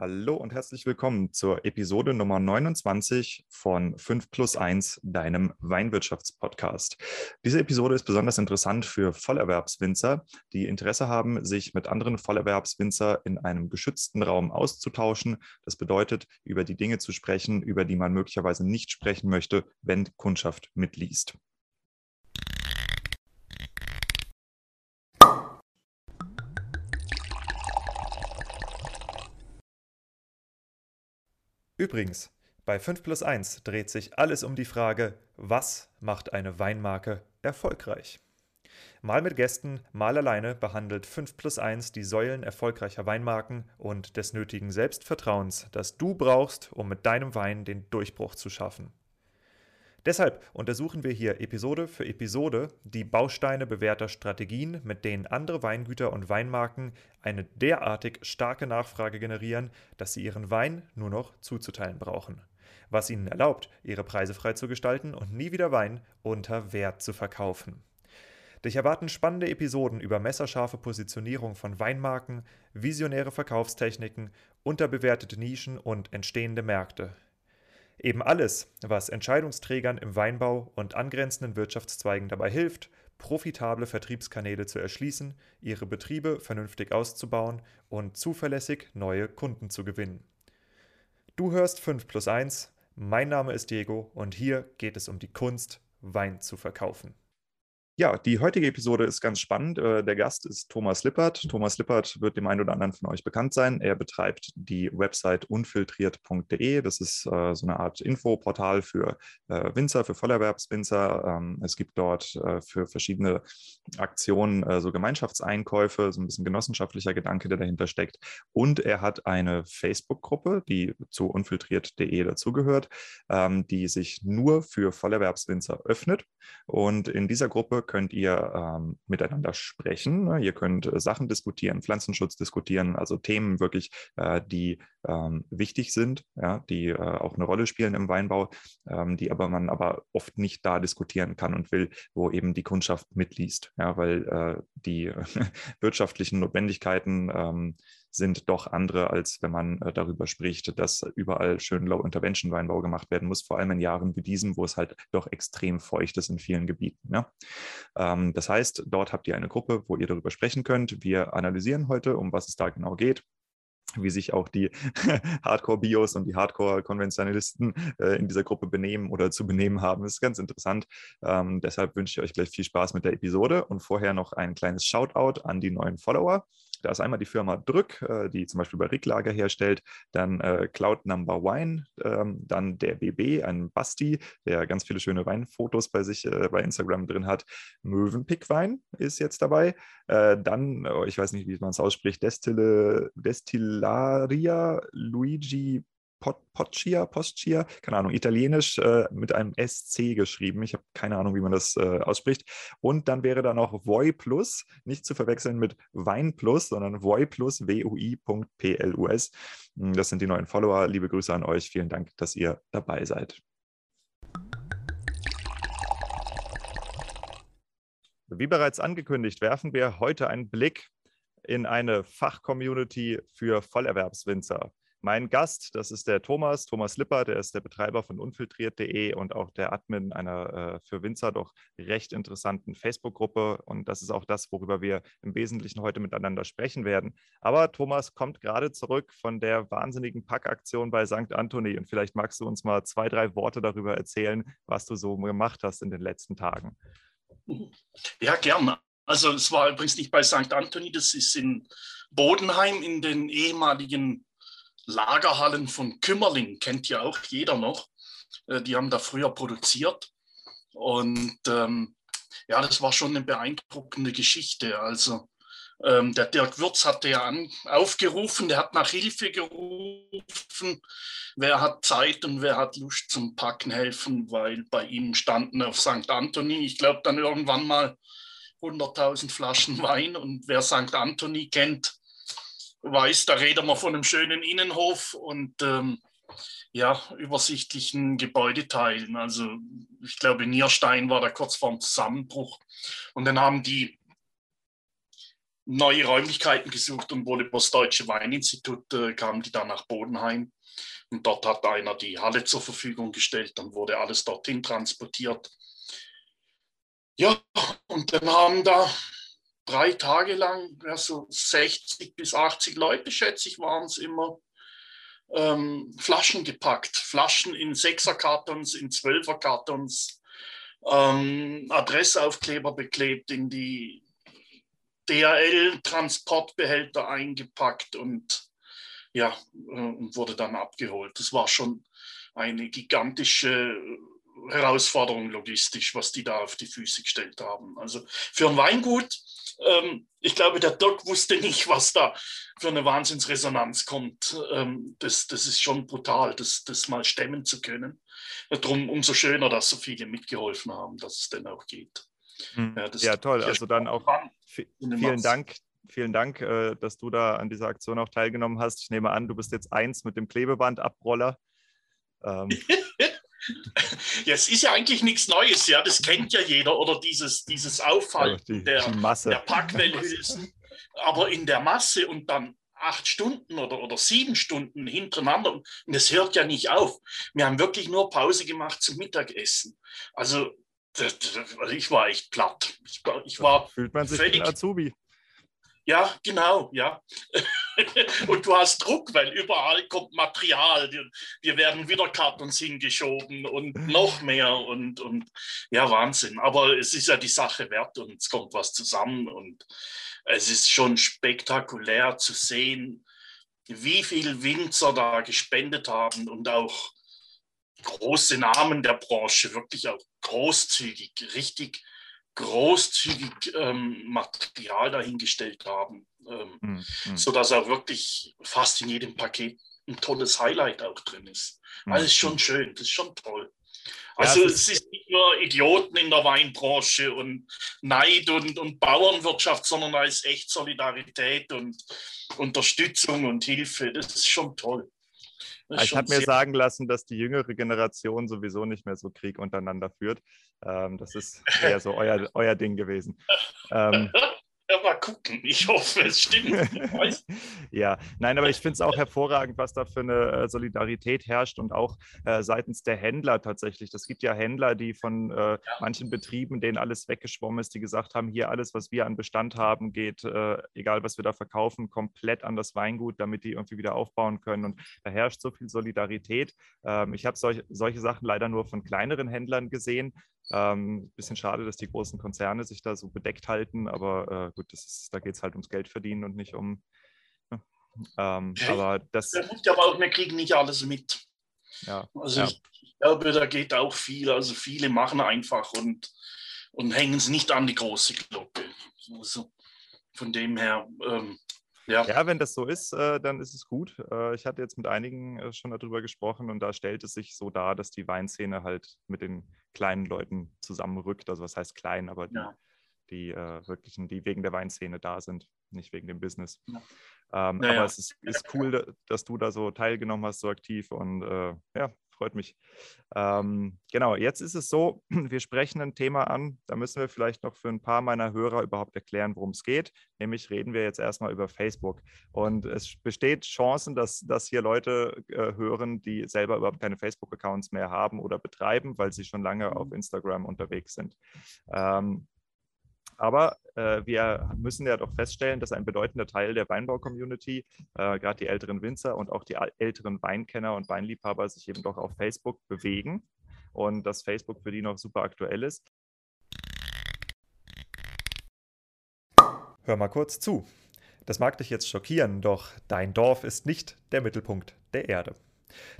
Hallo und herzlich willkommen zur Episode Nummer 29 von 5 plus 1, deinem Weinwirtschaftspodcast. Diese Episode ist besonders interessant für Vollerwerbswinzer, die Interesse haben, sich mit anderen Vollerwerbswinzer in einem geschützten Raum auszutauschen. Das bedeutet, über die Dinge zu sprechen, über die man möglicherweise nicht sprechen möchte, wenn Kundschaft mitliest. Übrigens, bei 5 plus 1 dreht sich alles um die Frage, was macht eine Weinmarke erfolgreich? Mal mit Gästen, mal alleine behandelt 5 plus 1 die Säulen erfolgreicher Weinmarken und des nötigen Selbstvertrauens, das du brauchst, um mit deinem Wein den Durchbruch zu schaffen. Deshalb untersuchen wir hier Episode für Episode die Bausteine bewährter Strategien, mit denen andere Weingüter und Weinmarken eine derartig starke Nachfrage generieren, dass sie ihren Wein nur noch zuzuteilen brauchen. Was ihnen erlaubt, ihre Preise frei zu gestalten und nie wieder Wein unter Wert zu verkaufen. Dich erwarten spannende Episoden über messerscharfe Positionierung von Weinmarken, visionäre Verkaufstechniken, unterbewertete Nischen und entstehende Märkte. Eben alles, was Entscheidungsträgern im Weinbau und angrenzenden Wirtschaftszweigen dabei hilft, profitable Vertriebskanäle zu erschließen, ihre Betriebe vernünftig auszubauen und zuverlässig neue Kunden zu gewinnen. Du hörst 5 plus 1, mein Name ist Diego und hier geht es um die Kunst, Wein zu verkaufen. Ja, die heutige Episode ist ganz spannend. Äh, der Gast ist Thomas Lippert. Thomas Lippert wird dem einen oder anderen von euch bekannt sein. Er betreibt die Website unfiltriert.de. Das ist äh, so eine Art Infoportal für äh, Winzer, für Vollerwerbswinzer. Ähm, es gibt dort für verschiedene Aktionen so Gemeinschaftseinkäufe, so ein bisschen genossenschaftlicher Gedanke, der dahinter steckt. Und er hat eine Facebook-Gruppe, die zu unfiltriert.de dazugehört, ähm, die sich nur für Vollerwerbswinzer öffnet. Und in dieser Gruppe könnt ihr ähm, miteinander sprechen. Ne? Ihr könnt äh, Sachen diskutieren, Pflanzenschutz diskutieren, also Themen wirklich, äh, die ähm, wichtig sind, ja, die äh, auch eine Rolle spielen im Weinbau, ähm, die aber man aber oft nicht da diskutieren kann und will, wo eben die Kundschaft mitliest, ja, weil äh, die wirtschaftlichen Notwendigkeiten ähm, sind doch andere, als wenn man äh, darüber spricht, dass überall schön Low-Intervention-Weinbau gemacht werden muss, vor allem in Jahren wie diesem, wo es halt doch extrem feucht ist in vielen Gebieten. Ja? Ähm, das heißt, dort habt ihr eine Gruppe, wo ihr darüber sprechen könnt. Wir analysieren heute, um was es da genau geht wie sich auch die Hardcore-Bios und die Hardcore-Konventionalisten äh, in dieser Gruppe benehmen oder zu benehmen haben. Das ist ganz interessant. Ähm, deshalb wünsche ich euch gleich viel Spaß mit der Episode und vorher noch ein kleines Shoutout an die neuen Follower. Da ist einmal die Firma Drück, äh, die zum Beispiel bei Ricklager herstellt, dann äh, Cloud Number Wine, ähm, dann der BB, ein Basti, der ganz viele schöne Weinfotos bei sich äh, bei Instagram drin hat. Möwenpick Wein ist jetzt dabei. Dann, ich weiß nicht, wie man es ausspricht, Destille, Destillaria Luigi Poccia, Poscia, keine Ahnung, italienisch äh, mit einem SC geschrieben. Ich habe keine Ahnung, wie man das äh, ausspricht. Und dann wäre da noch Voi Plus, nicht zu verwechseln mit Wein Plus, sondern Voi Plus, WUI.plus. Hm, das sind die neuen Follower. Liebe Grüße an euch. Vielen Dank, dass ihr dabei seid. Wie bereits angekündigt, werfen wir heute einen Blick in eine Fachcommunity für Vollerwerbswinzer. Mein Gast, das ist der Thomas, Thomas Lipper, der ist der Betreiber von unfiltriert.de und auch der Admin einer äh, für Winzer doch recht interessanten Facebook-Gruppe. Und das ist auch das, worüber wir im Wesentlichen heute miteinander sprechen werden. Aber Thomas kommt gerade zurück von der wahnsinnigen Packaktion bei St. Anthony. Und vielleicht magst du uns mal zwei, drei Worte darüber erzählen, was du so gemacht hast in den letzten Tagen. Ja, gerne. Also es war übrigens nicht bei St. Anthony, das ist in Bodenheim in den ehemaligen Lagerhallen von Kümmerling, kennt ja auch jeder noch. Äh, die haben da früher produziert. Und ähm, ja, das war schon eine beeindruckende Geschichte. Also ähm, der Dirk Würz hatte ja an, aufgerufen, der hat nach Hilfe gerufen. Wer hat Zeit und wer hat Lust zum Packen helfen, weil bei ihm standen auf St. Anthony, ich glaube dann irgendwann mal 100.000 Flaschen Wein. Und wer St. Anthony kennt, weiß, da reden wir von einem schönen Innenhof und ähm, ja, übersichtlichen Gebäudeteilen. Also ich glaube, Nierstein war da kurz vorm Zusammenbruch. Und dann haben die neue Räumlichkeiten gesucht und wohl über das Deutsche Weininstitut äh, kamen die dann nach Bodenheim. Und dort hat einer die Halle zur Verfügung gestellt, dann wurde alles dorthin transportiert. Ja, und dann haben da drei Tage lang, ja, so 60 bis 80 Leute, schätze ich, waren es immer, ähm, Flaschen gepackt. Flaschen in Sechserkartons, in Zwölferkartons, ähm, Adressaufkleber beklebt, in die DHL-Transportbehälter eingepackt und ja, äh, wurde dann abgeholt. Das war schon eine gigantische Herausforderung logistisch, was die da auf die Füße gestellt haben. Also für ein Weingut, ähm, ich glaube, der Doc wusste nicht, was da für eine Wahnsinnsresonanz kommt. Ähm, das, das ist schon brutal, das, das mal stemmen zu können. Darum umso schöner, dass so viele mitgeholfen haben, dass es denn auch geht. Hm. Ja, ja toll. Also dann auch vielen Dank. Vielen Dank, äh, dass du da an dieser Aktion auch teilgenommen hast. Ich nehme an, du bist jetzt eins mit dem Klebebandabroller. Ähm. ja, es ist ja eigentlich nichts Neues, ja. Das kennt ja jeder oder dieses, dieses Auffallen die, der, die der Packwellhülsen. Aber in der Masse und dann acht Stunden oder, oder sieben Stunden hintereinander. Und das hört ja nicht auf. Wir haben wirklich nur Pause gemacht zum Mittagessen. Also ich war echt platt. Ich, ich war Fühlt man sich völlig, Azubi. Ja, genau, ja. und du hast Druck, weil überall kommt Material. Wir, werden wieder Kartons hingeschoben und noch mehr und, und ja, Wahnsinn. Aber es ist ja die Sache wert und es kommt was zusammen und es ist schon spektakulär zu sehen, wie viel Winzer da gespendet haben und auch große Namen der Branche wirklich auch großzügig, richtig großzügig ähm, Material dahingestellt haben, ähm, mhm. sodass auch wirklich fast in jedem Paket ein tolles Highlight auch drin ist. Mhm. Also ist schon schön, das ist schon toll. Also ja, es ist nicht nur Idioten in der Weinbranche und Neid und, und Bauernwirtschaft, sondern da ist echt Solidarität und Unterstützung und Hilfe. Das ist schon toll. Ich habe mir sagen lassen, dass die jüngere Generation sowieso nicht mehr so Krieg untereinander führt. Ähm, das ist eher so euer, euer Ding gewesen. Ähm, Ja, mal gucken. Ich hoffe, es stimmt. ja, nein, aber ich finde es auch hervorragend, was da für eine äh, Solidarität herrscht und auch äh, seitens der Händler tatsächlich. Es gibt ja Händler, die von äh, ja. manchen Betrieben, denen alles weggeschwommen ist, die gesagt haben, hier alles, was wir an Bestand haben, geht, äh, egal was wir da verkaufen, komplett an das Weingut, damit die irgendwie wieder aufbauen können. Und da herrscht so viel Solidarität. Ähm, ich habe solch, solche Sachen leider nur von kleineren Händlern gesehen. Ähm, bisschen schade, dass die großen Konzerne sich da so bedeckt halten, aber äh, gut, ist, da geht es halt ums Geld verdienen und nicht um. Ne? Ähm, ja, aber das. Ja aber auch, wir kriegen nicht alles mit. Ja, also ja. ich glaube, da geht auch viel. Also viele machen einfach und, und hängen es nicht an die große Glocke. Also von dem her, ähm, ja. ja, wenn das so ist, äh, dann ist es gut. Äh, ich hatte jetzt mit einigen äh, schon darüber gesprochen und da stellt es sich so dar, dass die Weinszene halt mit den kleinen Leuten zusammenrückt. Also was heißt klein, aber die, ja. die äh, wirklichen, die wegen der Weinszene da sind, nicht wegen dem Business. Ja. Ähm, aber es ist, ist, cool, dass du da so teilgenommen hast, so aktiv und äh, ja, freut mich. Ähm, genau, jetzt ist es so, wir sprechen ein Thema an, da müssen wir vielleicht noch für ein paar meiner Hörer überhaupt erklären, worum es geht. Nämlich reden wir jetzt erstmal über Facebook. Und es besteht Chancen, dass, dass hier Leute äh, hören, die selber überhaupt keine Facebook-Accounts mehr haben oder betreiben, weil sie schon lange auf mhm. Instagram unterwegs sind. Ähm, aber äh, wir müssen ja doch feststellen, dass ein bedeutender Teil der Weinbau-Community, äh, gerade die älteren Winzer und auch die älteren Weinkenner und Weinliebhaber, sich eben doch auf Facebook bewegen und dass Facebook für die noch super aktuell ist. Hör mal kurz zu. Das mag dich jetzt schockieren, doch dein Dorf ist nicht der Mittelpunkt der Erde.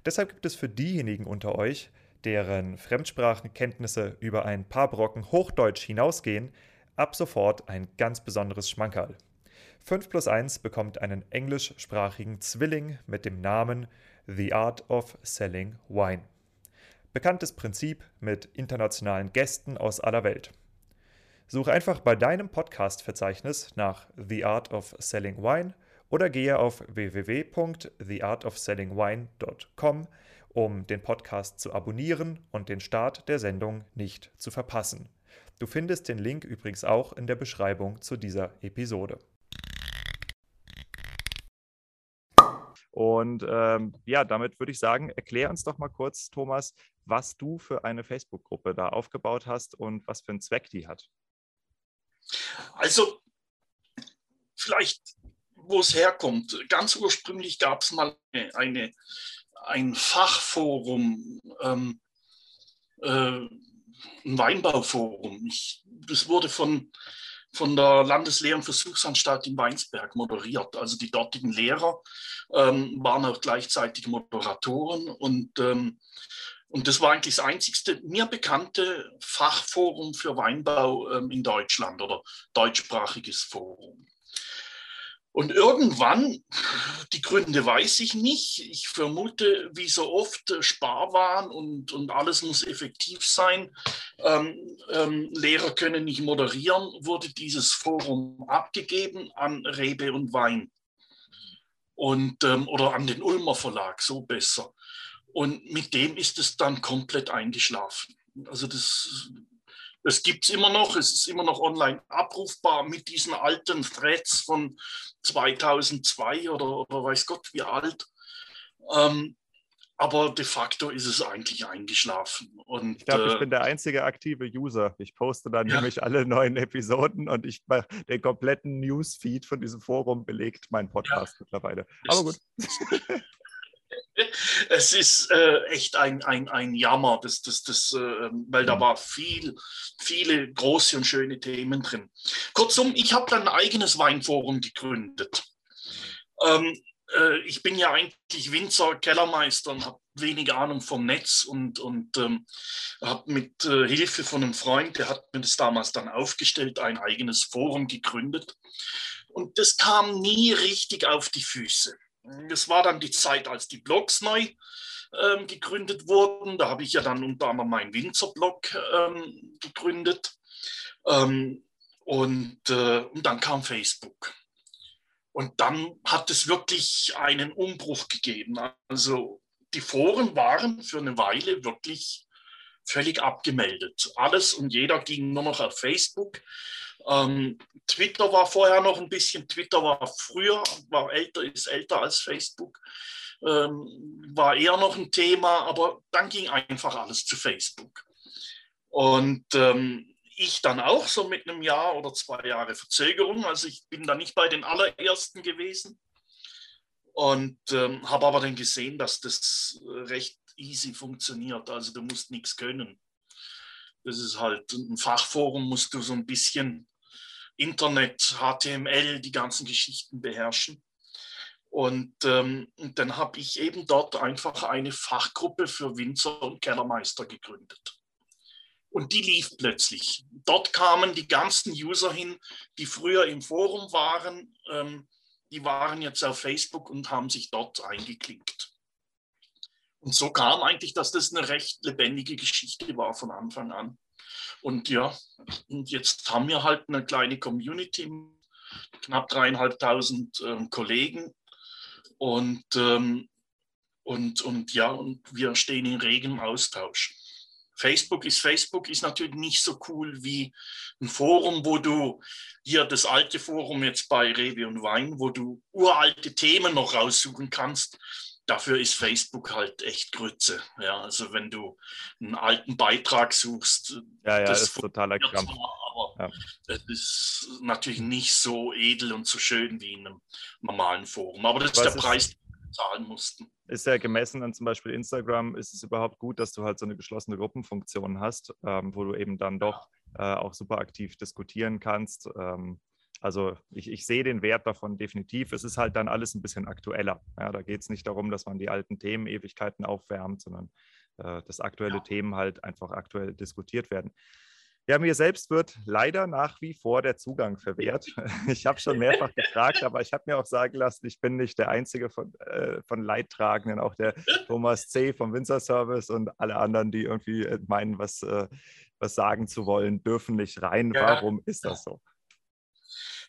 Deshalb gibt es für diejenigen unter euch, deren Fremdsprachenkenntnisse über ein paar Brocken Hochdeutsch hinausgehen, ab sofort ein ganz besonderes Schmankerl. 5 plus 1 bekommt einen englischsprachigen Zwilling mit dem Namen The Art of Selling Wine. Bekanntes Prinzip mit internationalen Gästen aus aller Welt. Suche einfach bei deinem Podcast-Verzeichnis nach The Art of Selling Wine oder gehe auf www.theartofsellingwine.com, um den Podcast zu abonnieren und den Start der Sendung nicht zu verpassen. Du findest den Link übrigens auch in der Beschreibung zu dieser Episode. Und ähm, ja, damit würde ich sagen, erklär uns doch mal kurz, Thomas, was du für eine Facebook-Gruppe da aufgebaut hast und was für einen Zweck die hat. Also, vielleicht, wo es herkommt. Ganz ursprünglich gab es mal eine, ein Fachforum. Ähm, äh, ein Weinbauforum. Ich, das wurde von, von der Landeslehr- und Versuchsanstalt in Weinsberg moderiert. Also die dortigen Lehrer ähm, waren auch gleichzeitig Moderatoren und, ähm, und das war eigentlich das einzigste mir bekannte Fachforum für Weinbau ähm, in Deutschland oder deutschsprachiges Forum. Und irgendwann, die Gründe weiß ich nicht, ich vermute, wie so oft, äh, Sparwahn und, und alles muss effektiv sein. Ähm, ähm, Lehrer können nicht moderieren, wurde dieses Forum abgegeben an Rebe und Wein. Und, ähm, oder an den Ulmer Verlag, so besser. Und mit dem ist es dann komplett eingeschlafen. Also das es gibt es immer noch, es ist immer noch online abrufbar mit diesen alten Threads von 2002 oder, oder weiß Gott wie alt. Ähm, aber de facto ist es eigentlich eingeschlafen. Und, ich glaube, ich äh, bin der einzige aktive User. Ich poste dann ja. nämlich alle neuen Episoden und ich mache den kompletten Newsfeed von diesem Forum belegt mein Podcast ja. mittlerweile. Aber gut. Es ist äh, echt ein, ein, ein Jammer, das, das, das, äh, weil da mhm. war viel, viele große und schöne Themen drin. Kurzum, ich habe dann ein eigenes Weinforum gegründet. Ähm, äh, ich bin ja eigentlich Winzer, Kellermeister und habe wenig Ahnung vom Netz und, und ähm, habe mit äh, Hilfe von einem Freund, der hat mir das damals dann aufgestellt, ein eigenes Forum gegründet. Und das kam nie richtig auf die Füße. Das war dann die Zeit, als die Blogs neu ähm, gegründet wurden. Da habe ich ja dann unter anderem meinen Winzerblog ähm, gegründet. Ähm, und, äh, und dann kam Facebook. Und dann hat es wirklich einen Umbruch gegeben. Also die Foren waren für eine Weile wirklich völlig abgemeldet. Alles und jeder ging nur noch auf Facebook. Ähm, Twitter war vorher noch ein bisschen, Twitter war früher, war älter, ist älter als Facebook, ähm, war eher noch ein Thema, aber dann ging einfach alles zu Facebook. Und ähm, ich dann auch so mit einem Jahr oder zwei Jahre Verzögerung, also ich bin da nicht bei den allerersten gewesen und ähm, habe aber dann gesehen, dass das recht easy funktioniert, also du musst nichts können. Das ist halt ein Fachforum, musst du so ein bisschen Internet, HTML, die ganzen Geschichten beherrschen. Und, ähm, dann habe ich eben dort einfach eine Fachgruppe für Winzer und Kellermeister gegründet. Und die lief plötzlich. Dort kamen die ganzen User hin, die früher im Forum waren. Ähm, die waren jetzt auf Facebook und haben sich dort eingeklinkt. Und so kam eigentlich, dass das eine recht lebendige Geschichte war von Anfang an. Und ja, und jetzt haben wir halt eine kleine Community, knapp dreieinhalbtausend ähm, Kollegen. Und, ähm, und, und ja, und wir stehen in regem Austausch. Facebook ist Facebook, ist natürlich nicht so cool wie ein Forum, wo du hier das alte Forum jetzt bei Rewe und Wein, wo du uralte Themen noch raussuchen kannst dafür ist Facebook halt echt Grütze. Ja, also wenn du einen alten Beitrag suchst, ja, ja, das ist totaler Krampf. Aber ja. es ist natürlich nicht so edel und so schön wie in einem normalen Forum. Aber das Was ist der Preis, den wir zahlen mussten. Ist ja gemessen an zum Beispiel Instagram, ist es überhaupt gut, dass du halt so eine geschlossene Gruppenfunktion hast, ähm, wo du eben dann doch äh, auch super aktiv diskutieren kannst. Ähm, also ich, ich, sehe den Wert davon definitiv. Es ist halt dann alles ein bisschen aktueller. Ja, da geht es nicht darum, dass man die alten Themen Ewigkeiten aufwärmt, sondern äh, dass aktuelle ja. Themen halt einfach aktuell diskutiert werden. Ja, mir selbst wird leider nach wie vor der Zugang verwehrt. Ich habe schon mehrfach gefragt, aber ich habe mir auch sagen lassen, ich bin nicht der Einzige von, äh, von Leidtragenden, auch der Thomas C. vom Winzer Service und alle anderen, die irgendwie meinen, was, äh, was sagen zu wollen, dürfen nicht rein. Ja. Warum ist das so?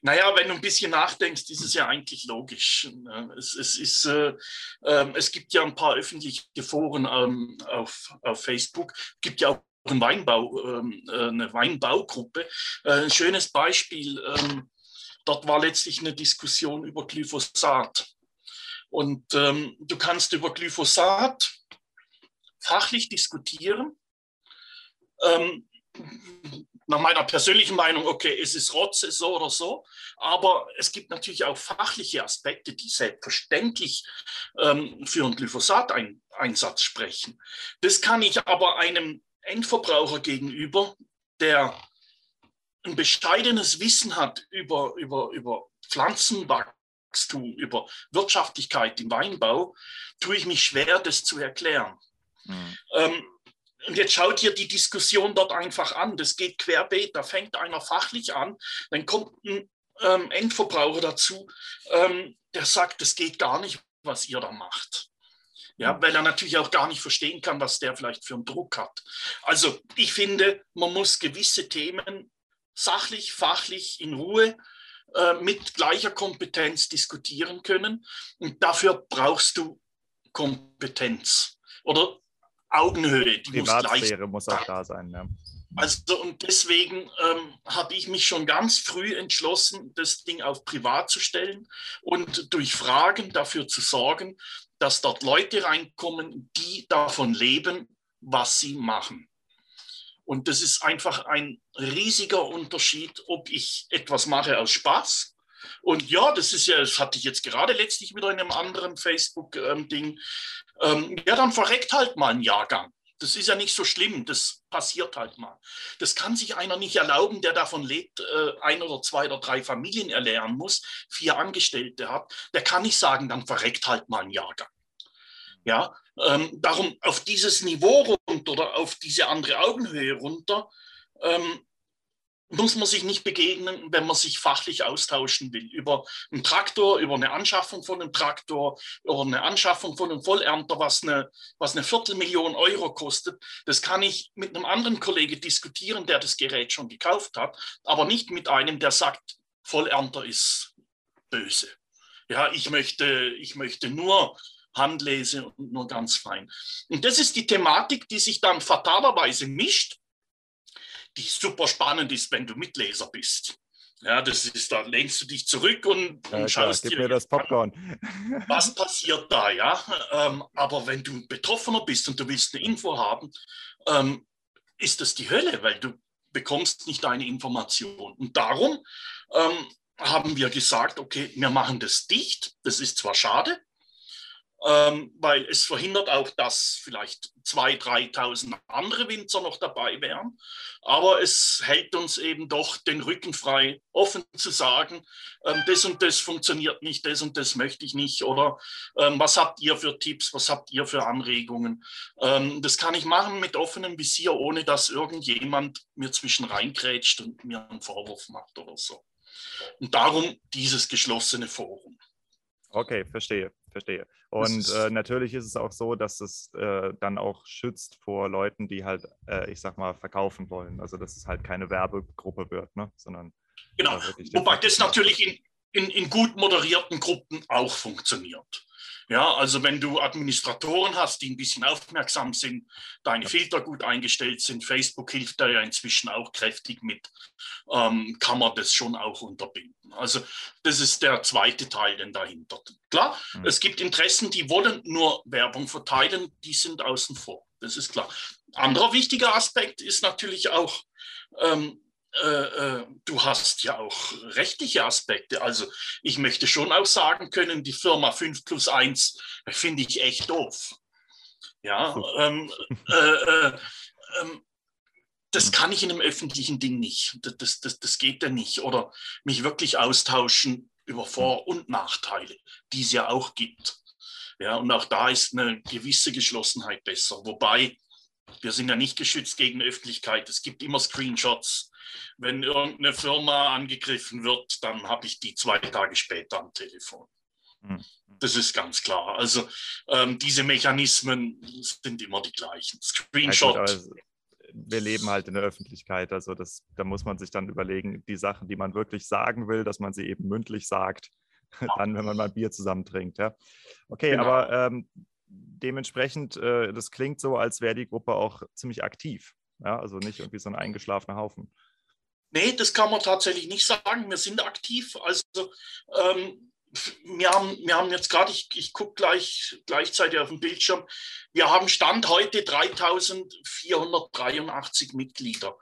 Naja, wenn du ein bisschen nachdenkst, ist es ja eigentlich logisch. Ne? Es, es, ist, äh, äh, es gibt ja ein paar öffentliche Foren ähm, auf, auf Facebook. Es gibt ja auch einen Weinbau, ähm, äh, eine Weinbaugruppe. Äh, ein schönes Beispiel. Ähm, dort war letztlich eine Diskussion über Glyphosat. Und ähm, du kannst über Glyphosat fachlich diskutieren. Ähm, nach meiner persönlichen Meinung, okay, es ist Rotze, so oder so. Aber es gibt natürlich auch fachliche Aspekte, die selbstverständlich ähm, für einen Glyphosat-Einsatz sprechen. Das kann ich aber einem Endverbraucher gegenüber, der ein bescheidenes Wissen hat über, über, über Pflanzenwachstum, über Wirtschaftlichkeit im Weinbau, tue ich mich schwer, das zu erklären. Mhm. Ähm, und jetzt schaut ihr die Diskussion dort einfach an. Das geht querbeet. Da fängt einer fachlich an, dann kommt ein ähm, Endverbraucher dazu, ähm, der sagt, das geht gar nicht, was ihr da macht. Ja, weil er natürlich auch gar nicht verstehen kann, was der vielleicht für einen Druck hat. Also ich finde, man muss gewisse Themen sachlich, fachlich, in Ruhe äh, mit gleicher Kompetenz diskutieren können. Und dafür brauchst du Kompetenz oder Augenhöhe. Die muss, muss auch da sein. Ja. Also und deswegen ähm, habe ich mich schon ganz früh entschlossen, das Ding auf privat zu stellen und durch Fragen dafür zu sorgen, dass dort Leute reinkommen, die davon leben, was sie machen. Und das ist einfach ein riesiger Unterschied, ob ich etwas mache aus Spaß. Und ja, das ist ja, das hatte ich jetzt gerade letztlich wieder in einem anderen Facebook-Ding. Ähm, ja, dann verreckt halt mal ein Jahrgang. Das ist ja nicht so schlimm, das passiert halt mal. Das kann sich einer nicht erlauben, der davon lebt, äh, ein oder zwei oder drei Familien erlernen muss, vier Angestellte hat. Der kann nicht sagen, dann verreckt halt mal ein Jahrgang. Ja, ähm, darum auf dieses Niveau runter oder auf diese andere Augenhöhe runter, ähm, muss man sich nicht begegnen, wenn man sich fachlich austauschen will. Über einen Traktor, über eine Anschaffung von einem Traktor, über eine Anschaffung von einem Vollernter, was eine, was eine Viertelmillion Euro kostet. Das kann ich mit einem anderen Kollegen diskutieren, der das Gerät schon gekauft hat, aber nicht mit einem, der sagt, Vollernter ist böse. Ja, ich möchte, ich möchte nur Handlese und nur ganz fein. Und das ist die Thematik, die sich dann fatalerweise mischt die super spannend ist, wenn du Mitleser bist. Ja, das ist, da lehnst du dich zurück und, ja, und schaust klar, dir mir das Popcorn. An, was passiert da, ja. Ähm, aber wenn du Betroffener bist und du willst eine Info haben, ähm, ist das die Hölle, weil du bekommst nicht deine Information. Und darum ähm, haben wir gesagt, okay, wir machen das dicht. Das ist zwar schade, ähm, weil es verhindert auch, dass vielleicht 2.000, 3.000 andere Winzer noch dabei wären. Aber es hält uns eben doch den Rücken frei, offen zu sagen, ähm, das und das funktioniert nicht, das und das möchte ich nicht. Oder ähm, was habt ihr für Tipps, was habt ihr für Anregungen? Ähm, das kann ich machen mit offenem Visier, ohne dass irgendjemand mir zwischen reingrätscht und mir einen Vorwurf macht oder so. Und darum dieses geschlossene Forum. Okay, verstehe, verstehe. Und äh, natürlich ist es auch so, dass es äh, dann auch schützt vor Leuten, die halt, äh, ich sag mal, verkaufen wollen. Also dass es halt keine Werbegruppe wird, ne? sondern. Genau, wobei das natürlich in, in, in gut moderierten Gruppen auch funktioniert. Ja, also wenn du Administratoren hast, die ein bisschen aufmerksam sind, deine Filter gut eingestellt sind, Facebook hilft da ja inzwischen auch kräftig mit, ähm, kann man das schon auch unterbinden. Also das ist der zweite Teil, den dahinter. Klar, mhm. es gibt Interessen, die wollen nur Werbung verteilen, die sind außen vor. Das ist klar. Anderer wichtiger Aspekt ist natürlich auch, ähm, äh, äh, du hast ja auch rechtliche Aspekte. Also ich möchte schon auch sagen können, die Firma 5 plus 1 finde ich echt doof. Ja, ähm, äh, äh, ähm, das hm. kann ich in einem öffentlichen Ding nicht. Das, das, das geht ja nicht. Oder mich wirklich austauschen über Vor- hm. und Nachteile, die es ja auch gibt. Ja, und auch da ist eine gewisse Geschlossenheit besser. Wobei, wir sind ja nicht geschützt gegen Öffentlichkeit. Es gibt immer Screenshots wenn irgendeine Firma angegriffen wird, dann habe ich die zwei Tage später am Telefon. Mhm. Das ist ganz klar. Also ähm, diese Mechanismen sind immer die gleichen. Screenshot. Ja, also wir leben halt in der Öffentlichkeit, also das, da muss man sich dann überlegen, die Sachen, die man wirklich sagen will, dass man sie eben mündlich sagt, ja. dann, wenn man mal Bier zusammen trinkt. Ja? Okay, genau. aber ähm, dementsprechend, äh, das klingt so, als wäre die Gruppe auch ziemlich aktiv. Ja? Also nicht irgendwie so ein eingeschlafener Haufen. Nee, das kann man tatsächlich nicht sagen. Wir sind aktiv. Also ähm, wir haben, wir haben jetzt gerade, ich, ich gucke gleich, gleichzeitig auf dem Bildschirm, wir haben Stand heute 3483 Mitglieder.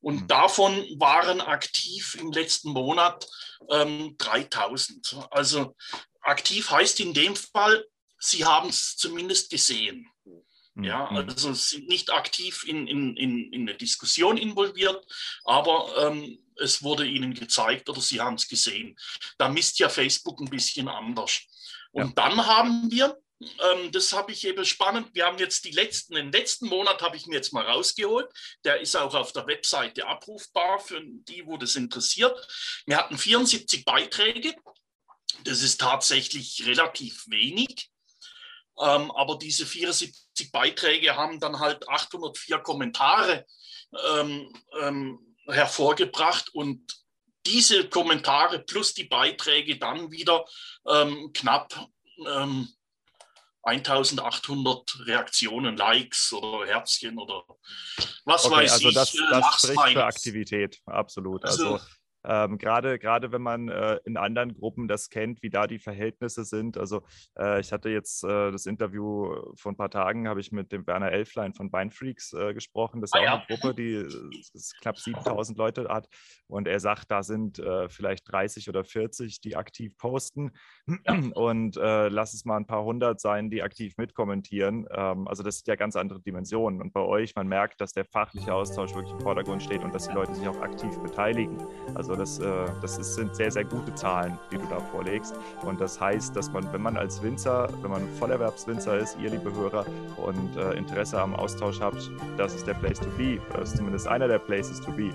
Und mhm. davon waren aktiv im letzten Monat ähm, 3000. Also aktiv heißt in dem Fall, sie haben es zumindest gesehen. Mhm. Ja, mhm. also sind nicht aktiv in, in, in, in eine Diskussion involviert, aber ähm, es wurde ihnen gezeigt oder sie haben es gesehen. Da misst ja Facebook ein bisschen anders. Und ja. dann haben wir, ähm, das habe ich eben spannend, wir haben jetzt die letzten, den letzten Monat habe ich mir jetzt mal rausgeholt. Der ist auch auf der Webseite abrufbar für die, wo das interessiert. Wir hatten 74 Beiträge. Das ist tatsächlich relativ wenig. Ähm, aber diese 74 Beiträge haben dann halt 804 Kommentare ähm, ähm, hervorgebracht und diese Kommentare plus die Beiträge dann wieder ähm, knapp 1800 ähm, Reaktionen, Likes oder Herzchen oder was okay, weiß also ich. Das, das äh, spricht für Aktivität, absolut. Also, also ähm, gerade, gerade wenn man äh, in anderen Gruppen das kennt, wie da die Verhältnisse sind. Also äh, ich hatte jetzt äh, das Interview vor ein paar Tagen, habe ich mit dem Werner Elflein von Beinfreaks äh, gesprochen. Das ist ah, ja auch eine Gruppe, die äh, knapp 7000 Leute hat. Und er sagt, da sind äh, vielleicht 30 oder 40, die aktiv posten. Ja. Und lass es mal ein paar hundert sein, die aktiv mitkommentieren. Ähm, also das sind ja ganz andere Dimensionen. Und bei euch, man merkt, dass der fachliche Austausch wirklich im Vordergrund steht und dass die Leute sich auch aktiv beteiligen. Also also das, äh, das ist, sind sehr, sehr gute Zahlen, die du da vorlegst. Und das heißt, dass man, wenn man als Winzer, wenn man Vollerwerbswinzer ist, ihr liebe Hörer, und äh, Interesse am Austausch habt, das ist der Place to be. Das ist zumindest einer der Places to be.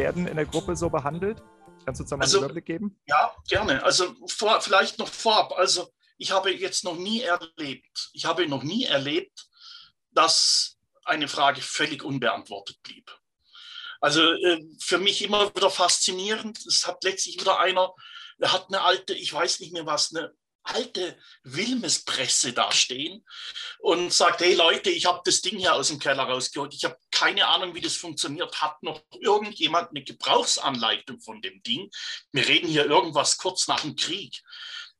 Werden in der Gruppe so behandelt? Kannst du uns da mal also, einen Überblick geben? Ja, gerne. Also vor, vielleicht noch vorab. Also ich habe jetzt noch nie erlebt, ich habe noch nie erlebt, dass eine Frage völlig unbeantwortet blieb. Also äh, für mich immer wieder faszinierend. Es hat letztlich wieder einer, der hat eine alte, ich weiß nicht mehr was, eine alte Wilmes-Presse da stehen und sagt, hey Leute, ich habe das Ding hier aus dem Keller rausgeholt, ich habe keine Ahnung, wie das funktioniert. Hat noch irgendjemand eine Gebrauchsanleitung von dem Ding? Wir reden hier irgendwas kurz nach dem Krieg.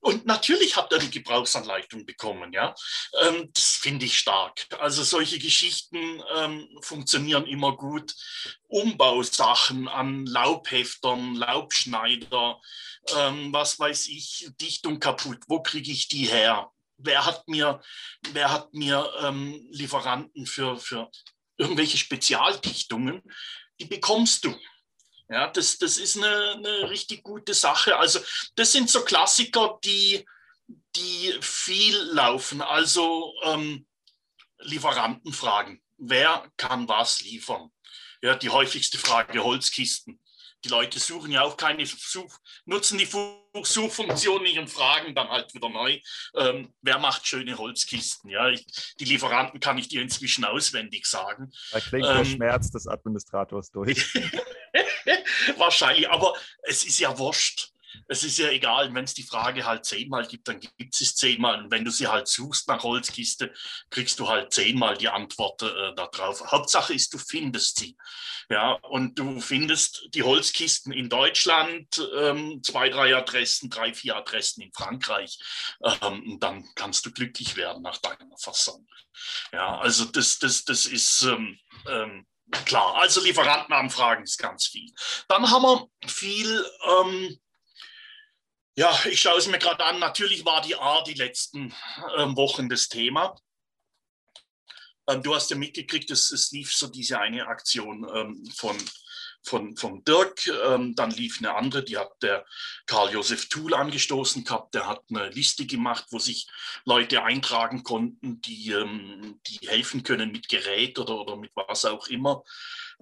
Und natürlich habt ihr die Gebrauchsanleitung bekommen, ja. Ähm, das finde ich stark. Also solche Geschichten ähm, funktionieren immer gut. Umbausachen an Laubheftern, Laubschneider, ähm, was weiß ich, Dichtung kaputt, wo kriege ich die her? Wer hat mir, wer hat mir ähm, Lieferanten für, für irgendwelche Spezialdichtungen? Die bekommst du. Ja, das, das ist eine, eine richtig gute Sache. Also das sind so Klassiker, die, die viel laufen. Also ähm, Lieferantenfragen. Wer kann was liefern? Ja, die häufigste Frage, Holzkisten die Leute suchen ja auch keine, Such, nutzen die Suchfunktion nicht und fragen dann halt wieder neu, ähm, wer macht schöne Holzkisten. Ja, ich, die Lieferanten kann ich dir inzwischen auswendig sagen. Da klingt ähm, der Schmerz des Administrators durch. Wahrscheinlich, aber es ist ja wurscht es ist ja egal, wenn es die Frage halt zehnmal gibt, dann gibt es es zehnmal. Und wenn du sie halt suchst nach Holzkiste, kriegst du halt zehnmal die Antwort äh, darauf. Hauptsache ist, du findest sie. Ja, und du findest die Holzkisten in Deutschland, ähm, zwei, drei Adressen, drei, vier Adressen in Frankreich. Ähm, dann kannst du glücklich werden nach deiner Fassung. Ja, also das, das, das ist ähm, ähm, klar. Also Lieferantenanfragen ist ganz viel. Dann haben wir viel ähm, ja, ich schaue es mir gerade an. Natürlich war die A die letzten ähm, Wochen das Thema. Ähm, du hast ja mitgekriegt, es, es lief so diese eine Aktion ähm, von von, von Dirk. Ähm, dann lief eine andere, die hat der Karl-Josef Thuhl angestoßen gehabt. Der hat eine Liste gemacht, wo sich Leute eintragen konnten, die, ähm, die helfen können mit Gerät oder, oder mit was auch immer.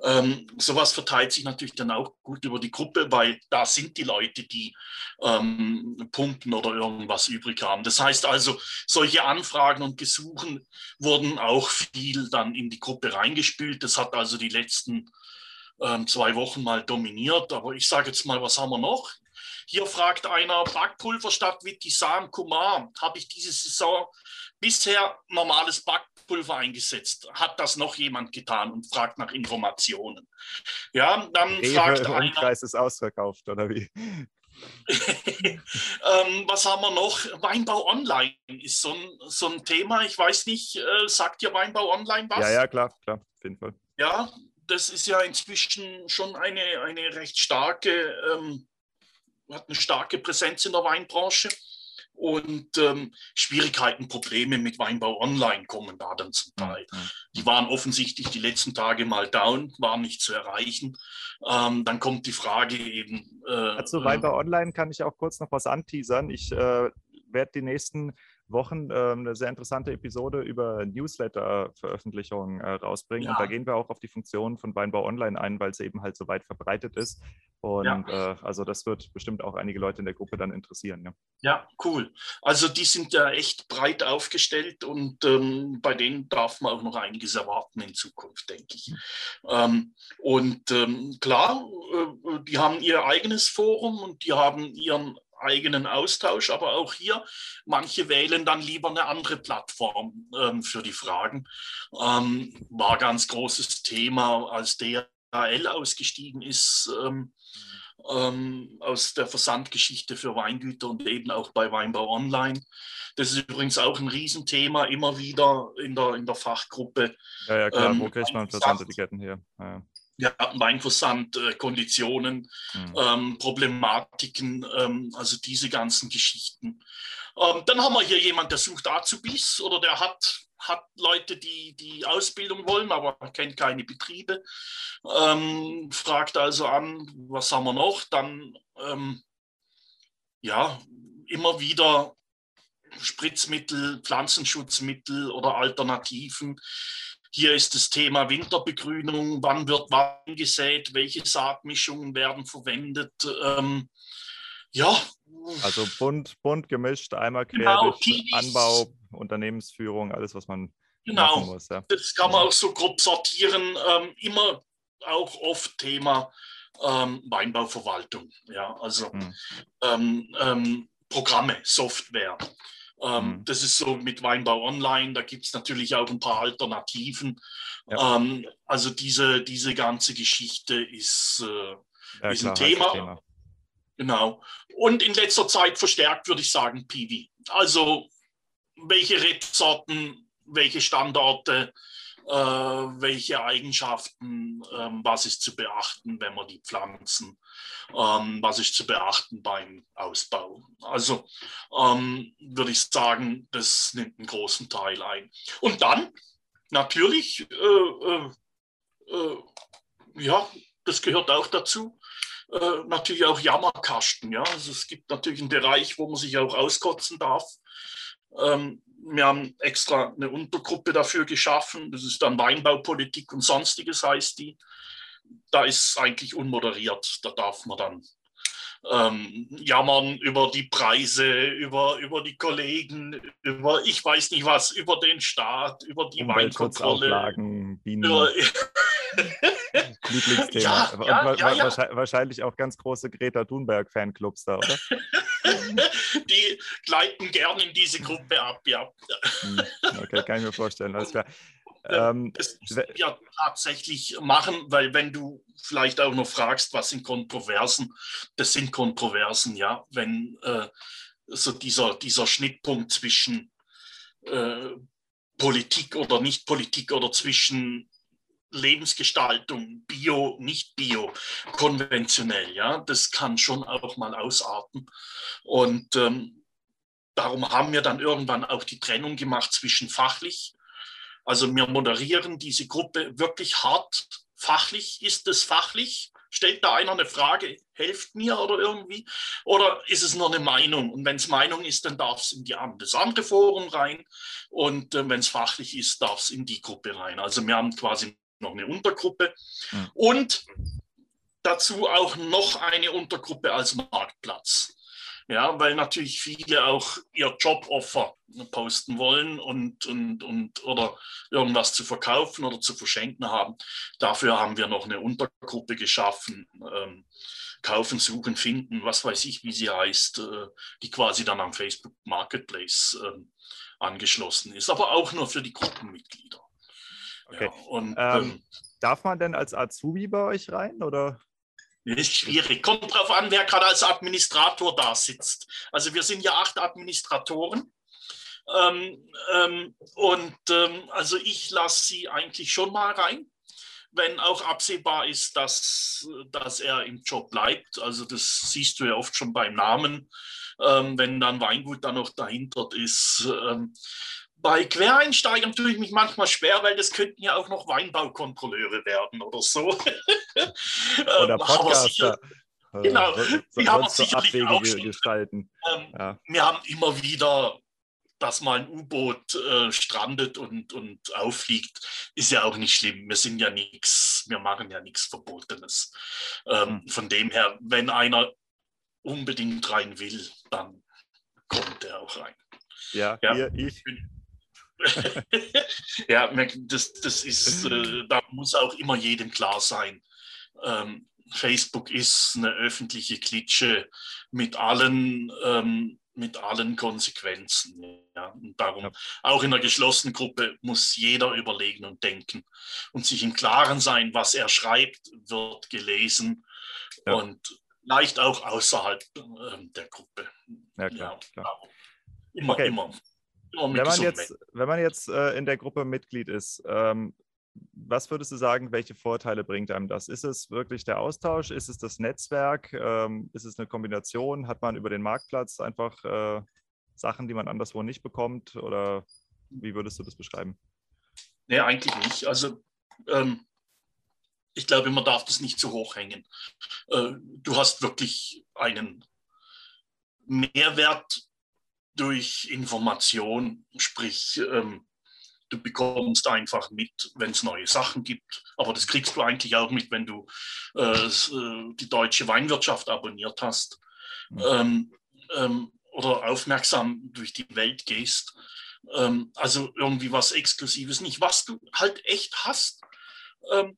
Ähm, sowas verteilt sich natürlich dann auch gut über die Gruppe, weil da sind die Leute, die ähm, pumpen oder irgendwas übrig haben. Das heißt also, solche Anfragen und Gesuchen wurden auch viel dann in die Gruppe reingespült. Das hat also die letzten zwei Wochen mal dominiert. Aber ich sage jetzt mal, was haben wir noch? Hier fragt einer, Backpulver statt Witisan Kumar. Habe ich diese Saison bisher normales Backpulver eingesetzt? Hat das noch jemand getan und fragt nach Informationen? Ja, dann Rewe fragt im einer. Umkreis ist ausverkauft, oder wie? ähm, was haben wir noch? Weinbau Online ist so ein, so ein Thema. Ich weiß nicht, äh, sagt dir Weinbau Online was? Ja, ja, klar, klar, auf jeden Fall. Ja, das ist ja inzwischen schon eine, eine recht starke, ähm, hat eine starke Präsenz in der Weinbranche. Und ähm, Schwierigkeiten, Probleme mit Weinbau Online kommen da dann zum Teil. Die waren offensichtlich die letzten Tage mal down, waren nicht zu erreichen. Ähm, dann kommt die Frage eben. Äh, Zu Weinbau Online kann ich auch kurz noch was anteasern. Ich äh, werde die nächsten Wochen äh, eine sehr interessante Episode über Newsletter-Veröffentlichungen äh, rausbringen. Ja. Und da gehen wir auch auf die Funktion von Weinbau Online ein, weil es eben halt so weit verbreitet ist. Und ja. äh, also das wird bestimmt auch einige Leute in der Gruppe dann interessieren. Ja, ja cool. Also die sind ja echt breit aufgestellt und ähm, bei denen darf man auch noch einiges erwarten in Zukunft, denke ich. Mhm. Ähm, und ähm, klar, äh, die haben ihr eigenes Forum und die haben ihren eigenen Austausch, aber auch hier, manche wählen dann lieber eine andere Plattform ähm, für die Fragen. Ähm, war ganz großes Thema, als DHL ausgestiegen ist ähm, ähm, aus der Versandgeschichte für Weingüter und eben auch bei Weinbau Online. Das ist übrigens auch ein Riesenthema, immer wieder in der, in der Fachgruppe. Ja, ja, klar, wo ähm, kriegt man Versandetiketten hier? Ja ja, Weinversand, äh, Konditionen, mhm. ähm, Problematiken, ähm, also diese ganzen Geschichten. Ähm, dann haben wir hier jemand, der sucht Azubis oder der hat, hat Leute, die die Ausbildung wollen, aber kennt keine Betriebe. Ähm, fragt also an, was haben wir noch? Dann, ähm, ja, immer wieder Spritzmittel, Pflanzenschutzmittel oder Alternativen hier ist das Thema Winterbegrünung, wann wird Wein gesät, welche Saatmischungen werden verwendet. Ähm, ja. Also bunt, bunt gemischt, einmal quer genau, durch Anbau, Unternehmensführung, alles, was man genau, machen muss. Ja. Das kann man auch so grob sortieren. Ähm, immer auch oft Thema ähm, Weinbauverwaltung. Ja, also hm. ähm, ähm Programme, Software. Ähm, mhm. Das ist so mit Weinbau Online, da gibt es natürlich auch ein paar Alternativen. Ja. Ähm, also diese, diese ganze Geschichte ist, äh, ja, ist klar, ein Thema. Thema. Genau. Und in letzter Zeit verstärkt würde ich sagen Piwi. Also welche Rebsorten, welche Standorte, äh, welche Eigenschaften, ähm, was ist zu beachten, wenn man die pflanzen, ähm, was ist zu beachten beim Ausbau. Also ähm, würde ich sagen, das nimmt einen großen Teil ein. Und dann natürlich, äh, äh, äh ja, das gehört auch dazu. Äh, natürlich auch Jammerkasten. Ja? Also es gibt natürlich einen Bereich, wo man sich auch auskotzen darf. Ähm, wir haben extra eine Untergruppe dafür geschaffen. Das ist dann Weinbaupolitik und sonstiges heißt die. Da ist eigentlich unmoderiert. Da darf man dann ähm, jammern über die Preise, über, über die Kollegen, über ich weiß nicht was, über den Staat, über die Weinkontrolle. Über, Lieblingsthema. Ja, ja, wa ja, wahrscheinlich auch ganz große Greta Thunberg-Fanclubs da, oder? die gleiten gern in diese Gruppe ab, ja. Hm, okay, kann ich mir vorstellen, alles klar. Ähm, das ja tatsächlich machen, weil wenn du vielleicht auch noch fragst, was sind Kontroversen, das sind Kontroversen, ja, wenn äh, so dieser, dieser Schnittpunkt zwischen äh, Politik oder Nicht-Politik oder zwischen Lebensgestaltung, Bio, nicht Bio, konventionell, ja, das kann schon auch mal ausarten. Und ähm, darum haben wir dann irgendwann auch die Trennung gemacht zwischen fachlich Also wir moderieren diese Gruppe wirklich hart. Fachlich ist es fachlich. Stellt da einer eine Frage, helft mir oder irgendwie? Oder ist es nur eine Meinung? Und wenn es Meinung ist, dann darf es in die, das andere Forum rein. Und äh, wenn es fachlich ist, darf es in die Gruppe rein. Also wir haben quasi noch eine Untergruppe. Mhm. Und dazu auch noch eine Untergruppe als Marktplatz. Ja, weil natürlich viele auch ihr Joboffer posten wollen und, und, und oder irgendwas zu verkaufen oder zu verschenken haben. Dafür haben wir noch eine Untergruppe geschaffen. Ähm, kaufen, suchen, finden, was weiß ich, wie sie heißt, äh, die quasi dann am Facebook Marketplace äh, angeschlossen ist, aber auch nur für die Gruppenmitglieder. Okay. Ja, und, ähm, ähm, darf man denn als Azubi bei euch rein oder? Ist schwierig. Kommt drauf an, wer gerade als Administrator da sitzt. Also wir sind ja acht Administratoren. Ähm, ähm, und ähm, also ich lasse sie eigentlich schon mal rein, wenn auch absehbar ist, dass, dass er im Job bleibt. Also das siehst du ja oft schon beim Namen, ähm, wenn dann Weingut da noch dahinter ist. Bei Quereinsteigern tue ich mich manchmal schwer, weil das könnten ja auch noch Weinbaukontrolleure werden oder so. oder ähm, Podcaster. Sicher, genau, so, die haben wir sicherlich auch schon. Gestalten. Ähm, ja. Wir haben immer wieder, dass mal ein U-Boot äh, strandet und, und auffliegt, ist ja auch nicht schlimm. Wir sind ja nichts, wir machen ja nichts Verbotenes. Ähm, hm. Von dem her, wenn einer unbedingt rein will, dann kommt er auch rein. Ja, ja. Hier, ich, ja, das, das ist, äh, da muss auch immer jedem klar sein. Ähm, Facebook ist eine öffentliche Klitsche mit allen, ähm, mit allen Konsequenzen. Ja. Und darum, ja. auch in einer geschlossenen Gruppe muss jeder überlegen und denken und sich im Klaren sein, was er schreibt, wird gelesen ja. und leicht auch außerhalb äh, der Gruppe. Ja, klar. klar. Immer, okay. immer wenn man jetzt, wenn man jetzt äh, in der Gruppe Mitglied ist, ähm, was würdest du sagen, welche Vorteile bringt einem das? Ist es wirklich der Austausch? Ist es das Netzwerk? Ähm, ist es eine Kombination? Hat man über den Marktplatz einfach äh, Sachen, die man anderswo nicht bekommt? Oder wie würdest du das beschreiben? Nee, eigentlich nicht. Also ähm, ich glaube, man darf das nicht zu hoch hängen. Äh, du hast wirklich einen Mehrwert durch Information, sprich, ähm, du bekommst einfach mit, wenn es neue Sachen gibt. Aber das kriegst du eigentlich auch mit, wenn du äh, äh die deutsche Weinwirtschaft abonniert hast mhm. ähm, ähm, oder aufmerksam durch die Welt gehst. Ähm, also irgendwie was Exklusives nicht. Was du halt echt hast, ähm,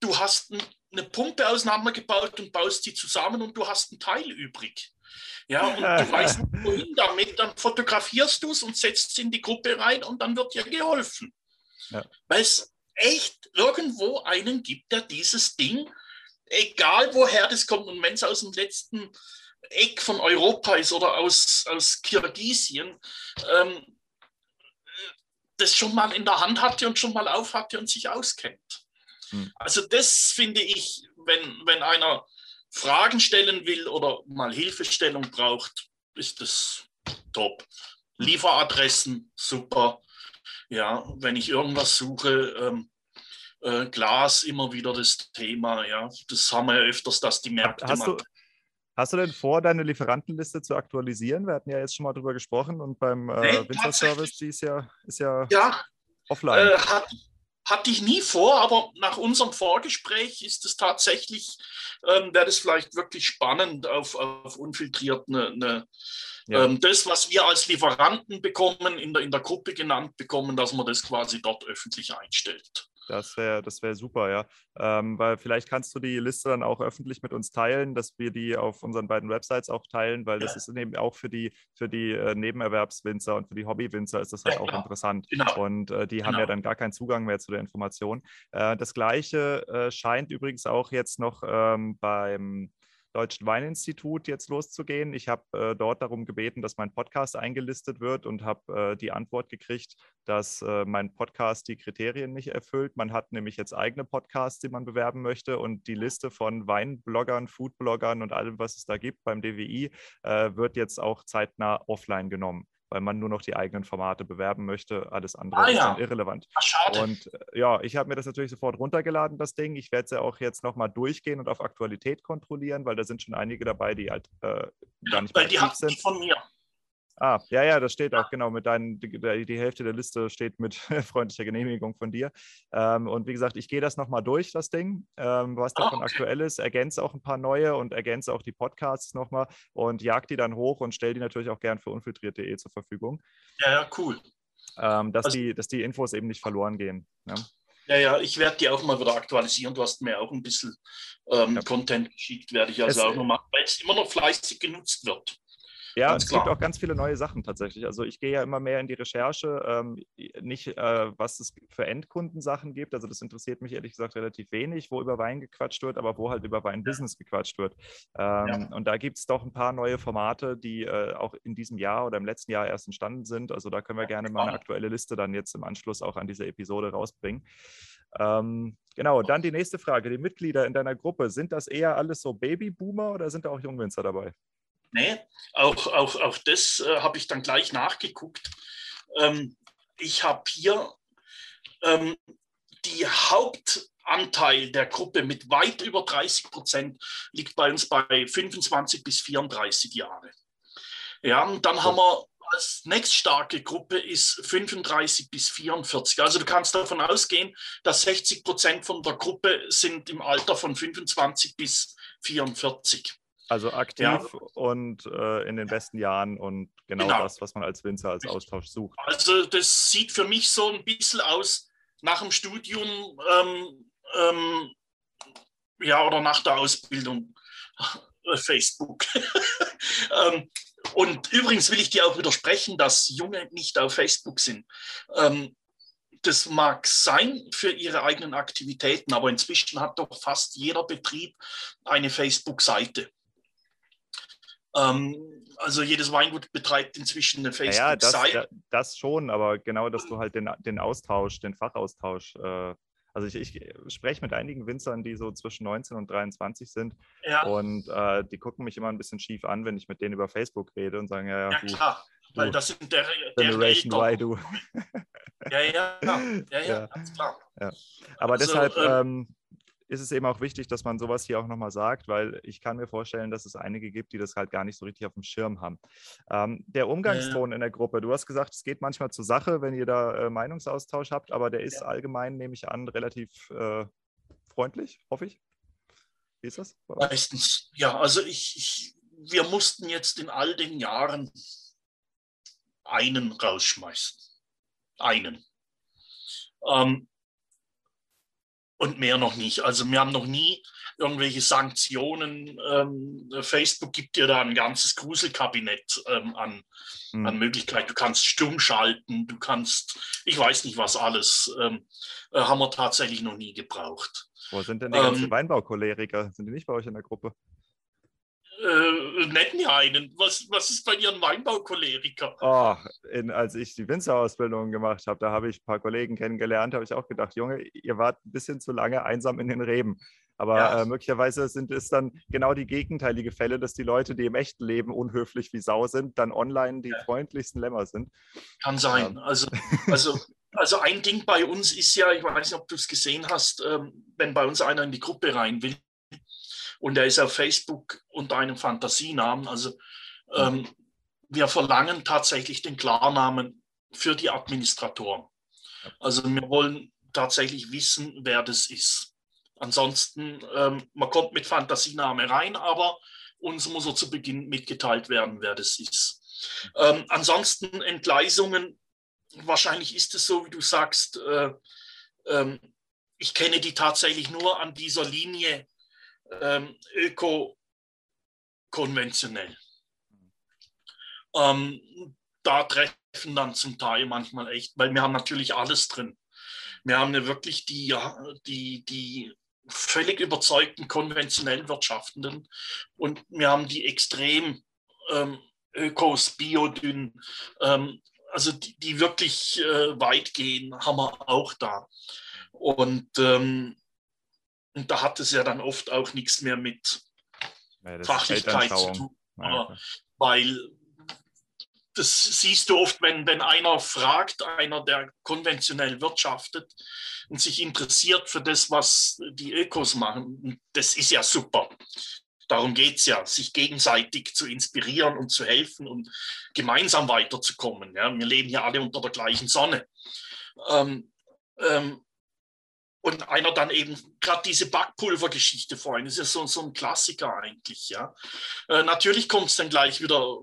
du hast eine Pumpe auseinandergebaut und baust sie zusammen und du hast einen Teil übrig. Ja, und du weißt nicht, wohin damit, dann fotografierst du es und setzt es in die Gruppe rein und dann wird dir geholfen. Ja. Weil es echt irgendwo einen gibt, der dieses Ding, egal woher das kommt, und wenn es aus dem letzten Eck von Europa ist oder aus, aus Kirgisien, ähm, das schon mal in der Hand hatte und schon mal auf hatte und sich auskennt. Hm. Also das finde ich, wenn, wenn einer Fragen stellen will oder mal Hilfestellung braucht, ist das top. Lieferadressen, super. Ja, wenn ich irgendwas suche, ähm, äh, Glas immer wieder das Thema. Ja, das haben wir ja öfters, dass die Märkte. Hast du, hast du denn vor, deine Lieferantenliste zu aktualisieren? Wir hatten ja jetzt schon mal drüber gesprochen und beim äh, nee, Winter Service, die ist ja, ist ja, ja offline. Äh, hat, hatte ich nie vor, aber nach unserem Vorgespräch ist es tatsächlich, ähm, wäre das vielleicht wirklich spannend, auf, auf unfiltriert eine, eine ja. ähm, das, was wir als Lieferanten bekommen, in der, in der Gruppe genannt bekommen, dass man das quasi dort öffentlich einstellt. Das wäre das wär super, ja. Ähm, weil vielleicht kannst du die Liste dann auch öffentlich mit uns teilen, dass wir die auf unseren beiden Websites auch teilen, weil ja. das ist eben auch für die, für die äh, Nebenerwerbswinzer und für die Hobbywinzer ist das halt ja, auch genau. interessant. Genau. Und äh, die genau. haben ja genau. dann gar keinen Zugang mehr zu der Information. Äh, das gleiche äh, scheint übrigens auch jetzt noch ähm, beim Deutschen Weininstitut jetzt loszugehen. Ich habe äh, dort darum gebeten, dass mein Podcast eingelistet wird und habe äh, die Antwort gekriegt, dass äh, mein Podcast die Kriterien nicht erfüllt. Man hat nämlich jetzt eigene Podcasts, die man bewerben möchte und die Liste von Weinbloggern, Foodbloggern und allem, was es da gibt beim DWI, äh, wird jetzt auch zeitnah offline genommen weil man nur noch die eigenen Formate bewerben möchte. Alles andere ah, ist ja. dann irrelevant. Ach. Und äh, ja, ich habe mir das natürlich sofort runtergeladen, das Ding. Ich werde es ja auch jetzt nochmal durchgehen und auf Aktualität kontrollieren, weil da sind schon einige dabei, die halt äh, gar nicht weil die sind. von mir. Ah, ja, ja, das steht auch genau mit deinen, die, die Hälfte der Liste steht mit freundlicher Genehmigung von dir. Ähm, und wie gesagt, ich gehe das nochmal durch, das Ding, ähm, was davon ah, okay. aktuell ist, ergänze auch ein paar neue und ergänze auch die Podcasts nochmal und jag die dann hoch und stelle die natürlich auch gern für unfiltriert.de zur Verfügung. Ja, ja, cool. Ähm, dass, also, die, dass die Infos eben nicht verloren gehen. Ja, ja, ja ich werde die auch mal wieder aktualisieren. Du hast mir auch ein bisschen ähm, ja. Content geschickt, werde ich also es, auch noch machen, weil es immer noch fleißig genutzt wird. Ja, ganz es klar. gibt auch ganz viele neue Sachen tatsächlich. Also ich gehe ja immer mehr in die Recherche, ähm, nicht äh, was es für Endkundensachen gibt. Also das interessiert mich ehrlich gesagt relativ wenig, wo über Wein gequatscht wird, aber wo halt über Wein-Business gequatscht wird. Ähm, ja. Und da gibt es doch ein paar neue Formate, die äh, auch in diesem Jahr oder im letzten Jahr erst entstanden sind. Also da können wir gerne mal eine aktuelle Liste dann jetzt im Anschluss auch an diese Episode rausbringen. Ähm, genau, dann die nächste Frage. Die Mitglieder in deiner Gruppe, sind das eher alles so Babyboomer oder sind da auch Jungwinzer dabei? Nee, auch, auch, auch das äh, habe ich dann gleich nachgeguckt. Ähm, ich habe hier ähm, die Hauptanteil der Gruppe mit weit über 30 Prozent liegt bei uns bei 25 bis 34 Jahre. Ja, und dann haben wir als nächststarke Gruppe ist 35 bis 44. Also du kannst davon ausgehen, dass 60 Prozent von der Gruppe sind im Alter von 25 bis 44. Also aktiv ja. und äh, in den besten Jahren und genau, genau, das, was man als Winzer als Austausch sucht. Also das sieht für mich so ein bisschen aus nach dem Studium, ähm, ähm, ja, oder nach der Ausbildung. Facebook. ähm, und übrigens will ich dir auch widersprechen, dass Junge nicht auf Facebook sind. Ähm, das mag sein für ihre eigenen Aktivitäten, aber inzwischen hat doch fast jeder Betrieb eine Facebook-Seite. Ähm, also jedes Weingut betreibt inzwischen eine Facebook-Seite. Ja, das, das, schon, aber genau, dass du halt den, den Austausch, den Fachaustausch, äh, also ich, ich, spreche mit einigen Winzern, die so zwischen 19 und 23 sind ja. und äh, die gucken mich immer ein bisschen schief an, wenn ich mit denen über Facebook rede und sagen, ja, ja, ja du, klar, du, weil das sind der, der Generation Y, du. Ja, ja, ja, ja, ja, ganz klar. Ja. Aber also, deshalb, ähm, ähm ist es eben auch wichtig, dass man sowas hier auch nochmal sagt, weil ich kann mir vorstellen, dass es einige gibt, die das halt gar nicht so richtig auf dem Schirm haben. Ähm, der Umgangston ja. in der Gruppe, du hast gesagt, es geht manchmal zur Sache, wenn ihr da äh, Meinungsaustausch habt, aber der ist ja. allgemein, nehme ich an, relativ äh, freundlich, hoffe ich. Wie ist das? Meistens, ja, also ich, ich, wir mussten jetzt in all den Jahren einen rausschmeißen. Einen. Ähm, und mehr noch nicht. Also wir haben noch nie irgendwelche Sanktionen. Ähm, Facebook gibt dir da ein ganzes Gruselkabinett ähm, an, mhm. an Möglichkeiten. Du kannst stumm schalten, du kannst, ich weiß nicht was alles, ähm, äh, haben wir tatsächlich noch nie gebraucht. Wo sind denn die ganzen ähm, Weinbaucholeriker? Sind die nicht bei euch in der Gruppe? Äh, ja einen. Was, was ist bei dir ein Weinbaucholeriker? Oh, in, als ich die Winzerausbildung gemacht habe, da habe ich ein paar Kollegen kennengelernt, habe ich auch gedacht, Junge, ihr wart ein bisschen zu lange einsam in den Reben. Aber ja. äh, möglicherweise sind es dann genau die gegenteilige Fälle, dass die Leute, die im echten Leben unhöflich wie Sau sind, dann online die ja. freundlichsten Lämmer sind. Kann sein. Ja. Also, also, also ein Ding bei uns ist ja, ich weiß nicht, ob du es gesehen hast, ähm, wenn bei uns einer in die Gruppe rein will, und er ist auf Facebook unter einem Fantasienamen. Also ähm, wir verlangen tatsächlich den Klarnamen für die Administratoren. Also wir wollen tatsächlich wissen, wer das ist. Ansonsten, ähm, man kommt mit Fantasiename rein, aber uns muss er zu Beginn mitgeteilt werden, wer das ist. Ähm, ansonsten Entgleisungen, wahrscheinlich ist es so, wie du sagst, äh, äh, ich kenne die tatsächlich nur an dieser Linie ähm, öko-konventionell. Ähm, da treffen dann zum Teil manchmal echt, weil wir haben natürlich alles drin. Wir haben ja wirklich die, die, die völlig überzeugten konventionellen Wirtschaftenden und wir haben die extrem ähm, Ökos, Biodünn, ähm, also die, die wirklich äh, weit gehen, haben wir auch da. Und ähm, und da hat es ja dann oft auch nichts mehr mit ja, Fachlichkeit zu tun. Ja, weil das siehst du oft, wenn, wenn einer fragt, einer, der konventionell wirtschaftet und sich interessiert für das, was die Ökos machen. Das ist ja super. Darum geht es ja, sich gegenseitig zu inspirieren und zu helfen und gemeinsam weiterzukommen. Ja? Wir leben ja alle unter der gleichen Sonne. Ähm, ähm, und einer dann eben gerade diese Backpulvergeschichte vorhin, das ist ja so, so ein Klassiker eigentlich. Ja? Äh, natürlich kommt es dann gleich wieder,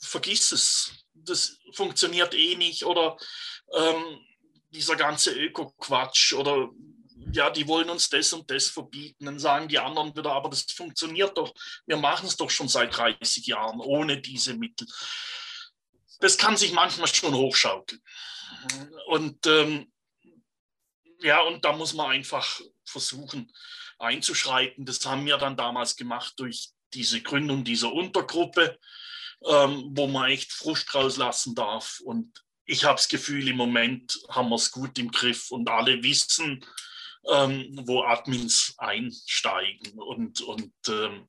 vergiss es, das funktioniert eh nicht oder ähm, dieser ganze Öko-Quatsch oder ja, die wollen uns das und das verbieten. Dann sagen die anderen wieder, aber das funktioniert doch. Wir machen es doch schon seit 30 Jahren ohne diese Mittel. Das kann sich manchmal schon hochschaukeln. Und ähm, ja, und da muss man einfach versuchen einzuschreiten. Das haben wir dann damals gemacht durch diese Gründung dieser Untergruppe, ähm, wo man echt Frust rauslassen darf. Und ich habe das Gefühl, im Moment haben wir es gut im Griff und alle wissen, ähm, wo Admins einsteigen. Und, und ähm,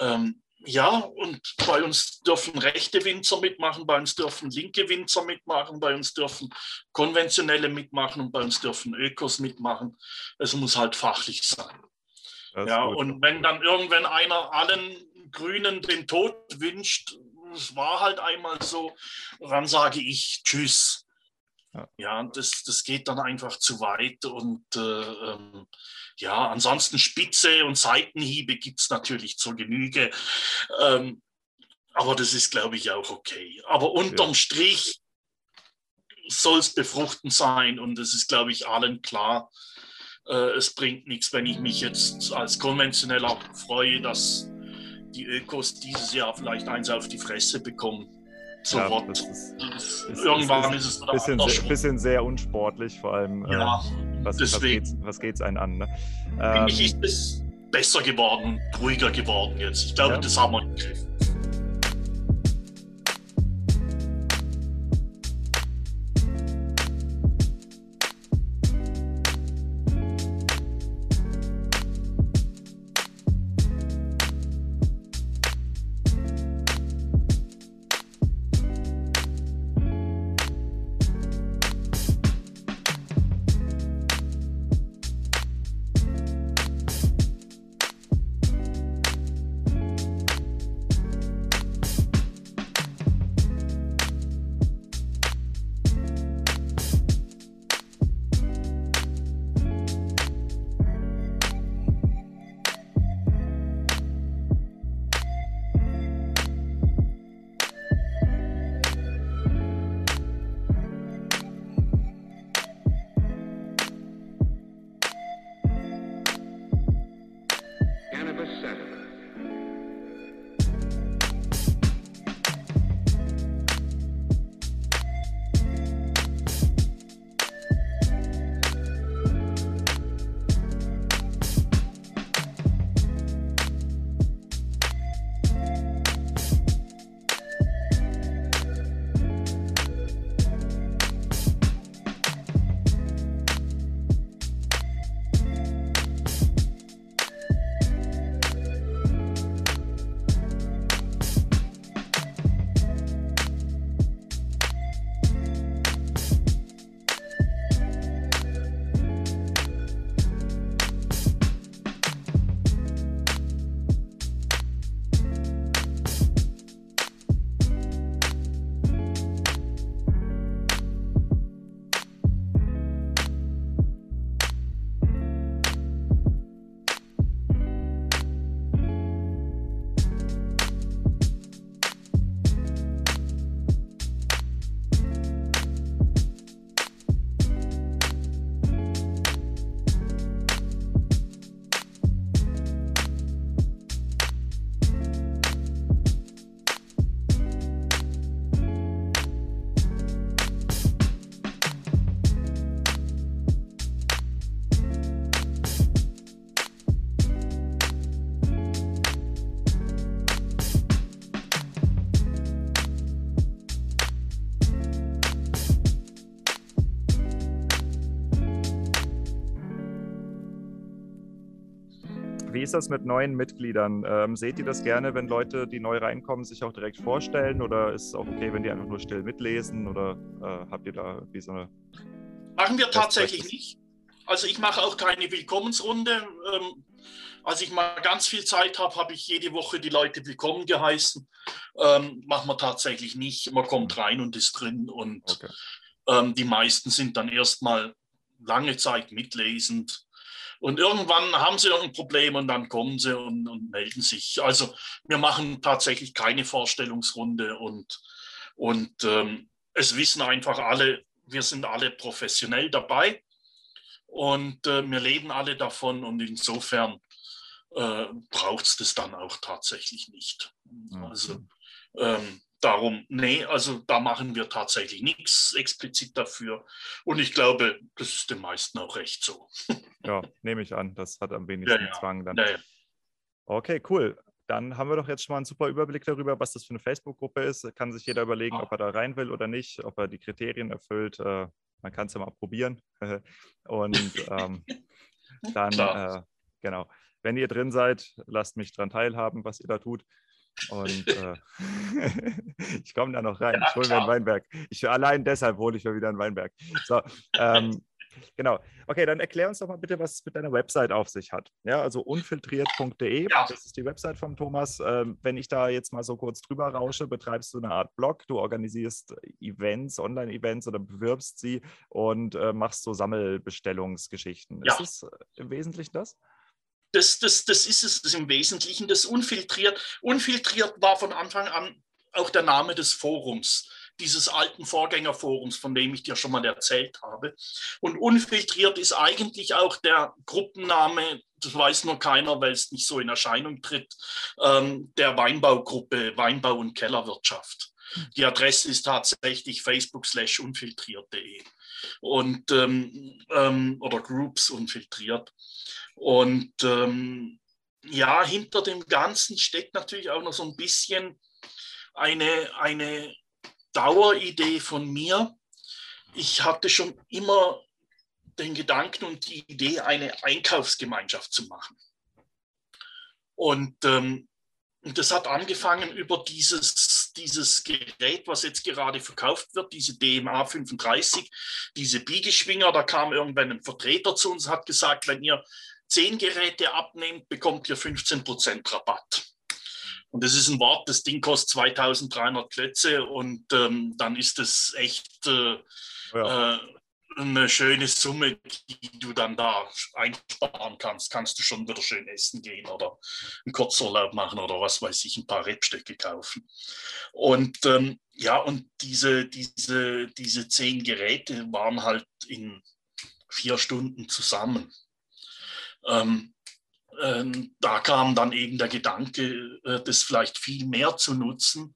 ähm, ja, und bei uns dürfen rechte Winzer mitmachen, bei uns dürfen linke Winzer mitmachen, bei uns dürfen konventionelle mitmachen und bei uns dürfen Ökos mitmachen. Es muss halt fachlich sein. Ja, und wenn dann irgendwann einer allen Grünen den Tod wünscht, es war halt einmal so, dann sage ich Tschüss. Ja, ja das, das geht dann einfach zu weit. Und äh, ähm, ja, ansonsten Spitze und Seitenhiebe gibt es natürlich zur Genüge. Ähm, aber das ist, glaube ich, auch okay. Aber unterm ja. Strich soll es befruchtend sein und es ist, glaube ich, allen klar. Äh, es bringt nichts, wenn ich mich jetzt als konventioneller freue, dass die Ökos dieses Jahr vielleicht eins auf die Fresse bekommen so ja, Das ist, ist, Irgendwann ist, ist es bisschen, sehr, bisschen sehr unsportlich, vor allem. Ja, äh, was, deswegen. Was geht's, was einen an? Ne? Ähm, ich ist es besser geworden, ruhiger geworden jetzt. Ich glaube, ja. das haben wir im ist das mit neuen Mitgliedern? Ähm, seht ihr das gerne, wenn Leute, die neu reinkommen, sich auch direkt vorstellen? Oder ist es auch okay, wenn die einfach nur still mitlesen? Oder äh, habt ihr da wie so eine. Machen wir tatsächlich nicht. Also ich mache auch keine Willkommensrunde. Ähm, als ich mal ganz viel Zeit habe, habe ich jede Woche die Leute willkommen geheißen. Ähm, machen wir tatsächlich nicht. Man kommt rein und ist drin und okay. ähm, die meisten sind dann erstmal lange Zeit mitlesend. Und irgendwann haben sie irgendein Problem und dann kommen sie und, und melden sich. Also wir machen tatsächlich keine Vorstellungsrunde und, und ähm, es wissen einfach alle, wir sind alle professionell dabei und äh, wir leben alle davon und insofern äh, braucht es das dann auch tatsächlich nicht. Also ähm, darum, nee, also da machen wir tatsächlich nichts explizit dafür. Und ich glaube, das ist den meisten auch recht so. Ja, nehme ich an. Das hat am wenigsten ja, ja. Zwang dann. Ja, okay, cool. Dann haben wir doch jetzt schon mal einen super Überblick darüber, was das für eine Facebook-Gruppe ist. Kann sich jeder überlegen, ob er da rein will oder nicht, ob er die Kriterien erfüllt. Äh, man kann es ja mal probieren. Und ähm, dann, äh, genau, wenn ihr drin seid, lasst mich daran teilhaben, was ihr da tut. Und äh, ich komme da noch rein. Ja, ich hole mir einen Weinberg. Ich, allein deshalb hole ich mir wieder einen Weinberg. So, ähm, genau. Okay, dann erklär uns doch mal bitte, was es mit deiner Website auf sich hat. Ja, also unfiltriert.de, ja. das ist die Website von Thomas. Ähm, wenn ich da jetzt mal so kurz drüber rausche, betreibst du eine Art Blog, du organisierst Events, Online-Events oder bewirbst sie und äh, machst so Sammelbestellungsgeschichten. Ja. Ist das äh, im Wesentlichen das? Das, das, das ist es das im Wesentlichen, das unfiltriert. Unfiltriert war von Anfang an auch der Name des Forums, dieses alten Vorgängerforums, von dem ich dir schon mal erzählt habe. Und unfiltriert ist eigentlich auch der Gruppenname, das weiß nur keiner, weil es nicht so in Erscheinung tritt, ähm, der Weinbaugruppe Weinbau und Kellerwirtschaft. Die Adresse ist tatsächlich facebook slash unfiltriert.de und ähm, ähm, oder Groups unfiltriert. Und ähm, ja, hinter dem Ganzen steckt natürlich auch noch so ein bisschen eine, eine Daueridee von mir. Ich hatte schon immer den Gedanken und die Idee, eine Einkaufsgemeinschaft zu machen. Und ähm, das hat angefangen über dieses, dieses Gerät, was jetzt gerade verkauft wird, diese DMA 35, diese Biegeschwinger. Da kam irgendwann ein Vertreter zu uns, hat gesagt, wenn ihr zehn Geräte abnehmt, bekommt ihr 15% Rabatt. Und das ist ein Wort, das Ding kostet 2300 Klötze und ähm, dann ist es echt äh, ja. äh, eine schöne Summe, die du dann da einsparen kannst. Kannst du schon wieder schön essen gehen oder einen Kurzurlaub machen oder was weiß ich, ein paar Rebstöcke kaufen. Und ähm, ja, und diese, diese, diese zehn Geräte waren halt in vier Stunden zusammen. Ähm, ähm, da kam dann eben der Gedanke, äh, das vielleicht viel mehr zu nutzen,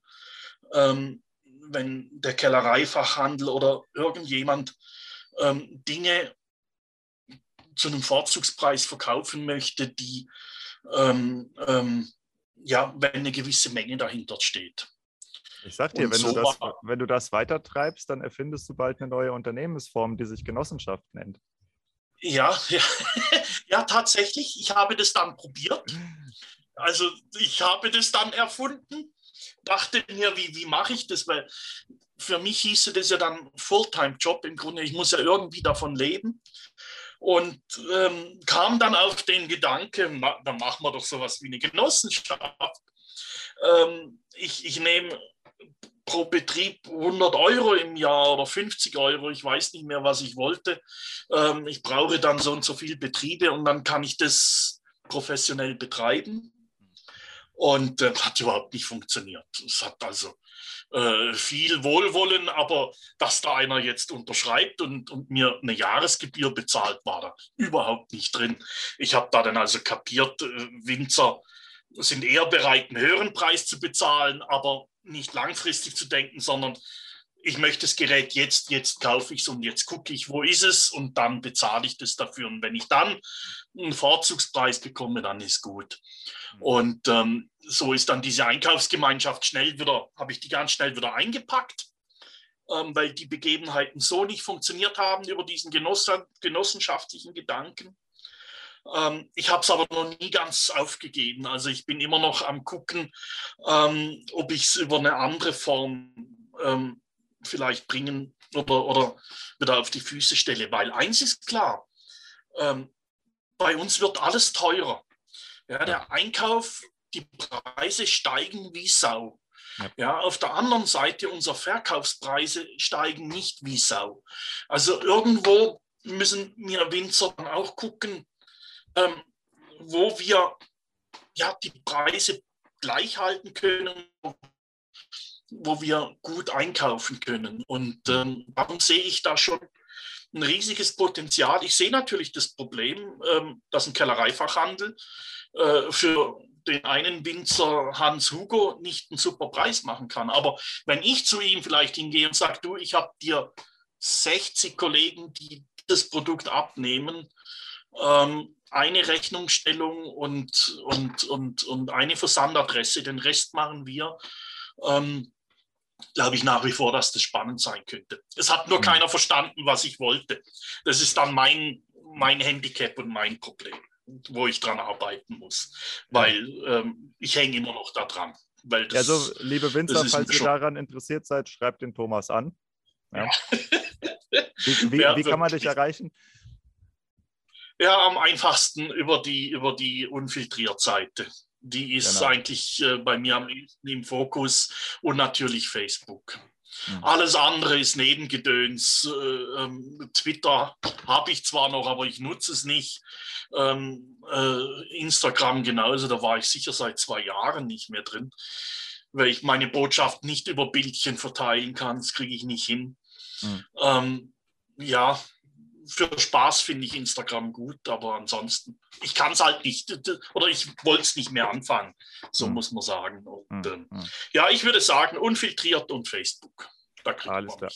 ähm, wenn der Kellereifachhandel oder irgendjemand ähm, Dinge zu einem Vorzugspreis verkaufen möchte, die ähm, ähm, ja, wenn eine gewisse Menge dahinter steht. Ich sag dir, wenn, so du das, wenn du das weitertreibst, dann erfindest du bald eine neue Unternehmensform, die sich Genossenschaft nennt. Ja, ja, ja, tatsächlich. Ich habe das dann probiert. Also ich habe das dann erfunden, dachte mir, wie, wie mache ich das? Weil für mich hieße das ja dann Fulltime-Job im Grunde. Ich muss ja irgendwie davon leben. Und ähm, kam dann auf den Gedanken, na, dann machen wir doch sowas wie eine Genossenschaft. Ähm, ich, ich nehme pro Betrieb 100 Euro im Jahr oder 50 Euro, ich weiß nicht mehr, was ich wollte. Ähm, ich brauche dann so und so viele Betriebe und dann kann ich das professionell betreiben. Und äh, hat überhaupt nicht funktioniert. Es hat also äh, viel Wohlwollen, aber dass da einer jetzt unterschreibt und, und mir eine Jahresgebühr bezahlt, war da überhaupt nicht drin. Ich habe da dann also kapiert, äh, Winzer sind eher bereit, einen höheren Preis zu bezahlen, aber nicht langfristig zu denken, sondern ich möchte das Gerät jetzt, jetzt kaufe ich es und jetzt gucke ich, wo ist es und dann bezahle ich das dafür. Und wenn ich dann einen Vorzugspreis bekomme, dann ist gut. Mhm. Und ähm, so ist dann diese Einkaufsgemeinschaft schnell wieder, habe ich die ganz schnell wieder eingepackt, ähm, weil die Begebenheiten so nicht funktioniert haben über diesen Genoss genossenschaftlichen Gedanken. Ähm, ich habe es aber noch nie ganz aufgegeben. Also ich bin immer noch am gucken, ähm, ob ich es über eine andere Form ähm, vielleicht bringen oder, oder wieder auf die Füße stelle. Weil eins ist klar, ähm, bei uns wird alles teurer. Ja, der Einkauf, die Preise steigen wie Sau. Ja. ja. auf der anderen Seite, unsere Verkaufspreise steigen nicht wie Sau. Also irgendwo müssen wir Winzer dann auch gucken, ähm, wo wir ja, die Preise gleich halten können, wo wir gut einkaufen können. Und ähm, darum sehe ich da schon ein riesiges Potenzial. Ich sehe natürlich das Problem, ähm, dass ein Kellereifachhandel äh, für den einen Winzer Hans Hugo nicht einen super Preis machen kann. Aber wenn ich zu ihm vielleicht hingehe und sage, du, ich habe dir 60 Kollegen, die das Produkt abnehmen, ähm, eine Rechnungsstellung und, und, und, und eine Versandadresse, den Rest machen wir, ähm, glaube ich nach wie vor, dass das spannend sein könnte. Es hat nur mhm. keiner verstanden, was ich wollte. Das ist dann mein, mein Handicap und mein Problem, wo ich dran arbeiten muss, weil ähm, ich hänge immer noch da dran. Das, also, liebe Winzer, falls ihr daran interessiert seid, schreibt den Thomas an. Ja. wie, wie, wie kann man dich erreichen? Ja, am einfachsten über die, über die Unfiltriert-Seite. Die ist genau. eigentlich äh, bei mir am im Fokus und natürlich Facebook. Mhm. Alles andere ist Nebengedöns. Äh, ähm, Twitter habe ich zwar noch, aber ich nutze es nicht. Ähm, äh, Instagram genauso, da war ich sicher seit zwei Jahren nicht mehr drin, weil ich meine Botschaft nicht über Bildchen verteilen kann. Das kriege ich nicht hin. Mhm. Ähm, ja, für Spaß finde ich Instagram gut, aber ansonsten, ich kann es halt nicht oder ich wollte es nicht mehr anfangen, so mhm. muss man sagen. Und, mhm. ja, ich würde sagen, unfiltriert und Facebook. Da Alles klar.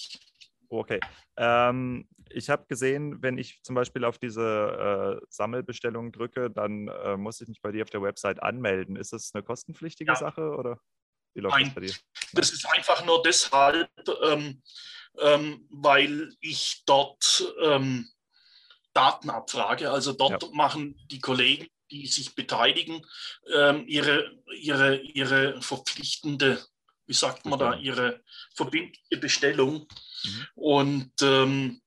Okay. Ähm, ich habe gesehen, wenn ich zum Beispiel auf diese äh, Sammelbestellung drücke, dann äh, muss ich mich bei dir auf der Website anmelden. Ist das eine kostenpflichtige ja. Sache oder wie läuft Nein, das bei dir? Das ist einfach nur deshalb, ähm, ähm, weil ich dort ähm, Daten abfrage. Also dort ja. machen die Kollegen, die sich beteiligen, ähm, ihre, ihre, ihre verpflichtende, wie sagt man da, ihre verbindliche Bestellung. Mhm. Und ähm,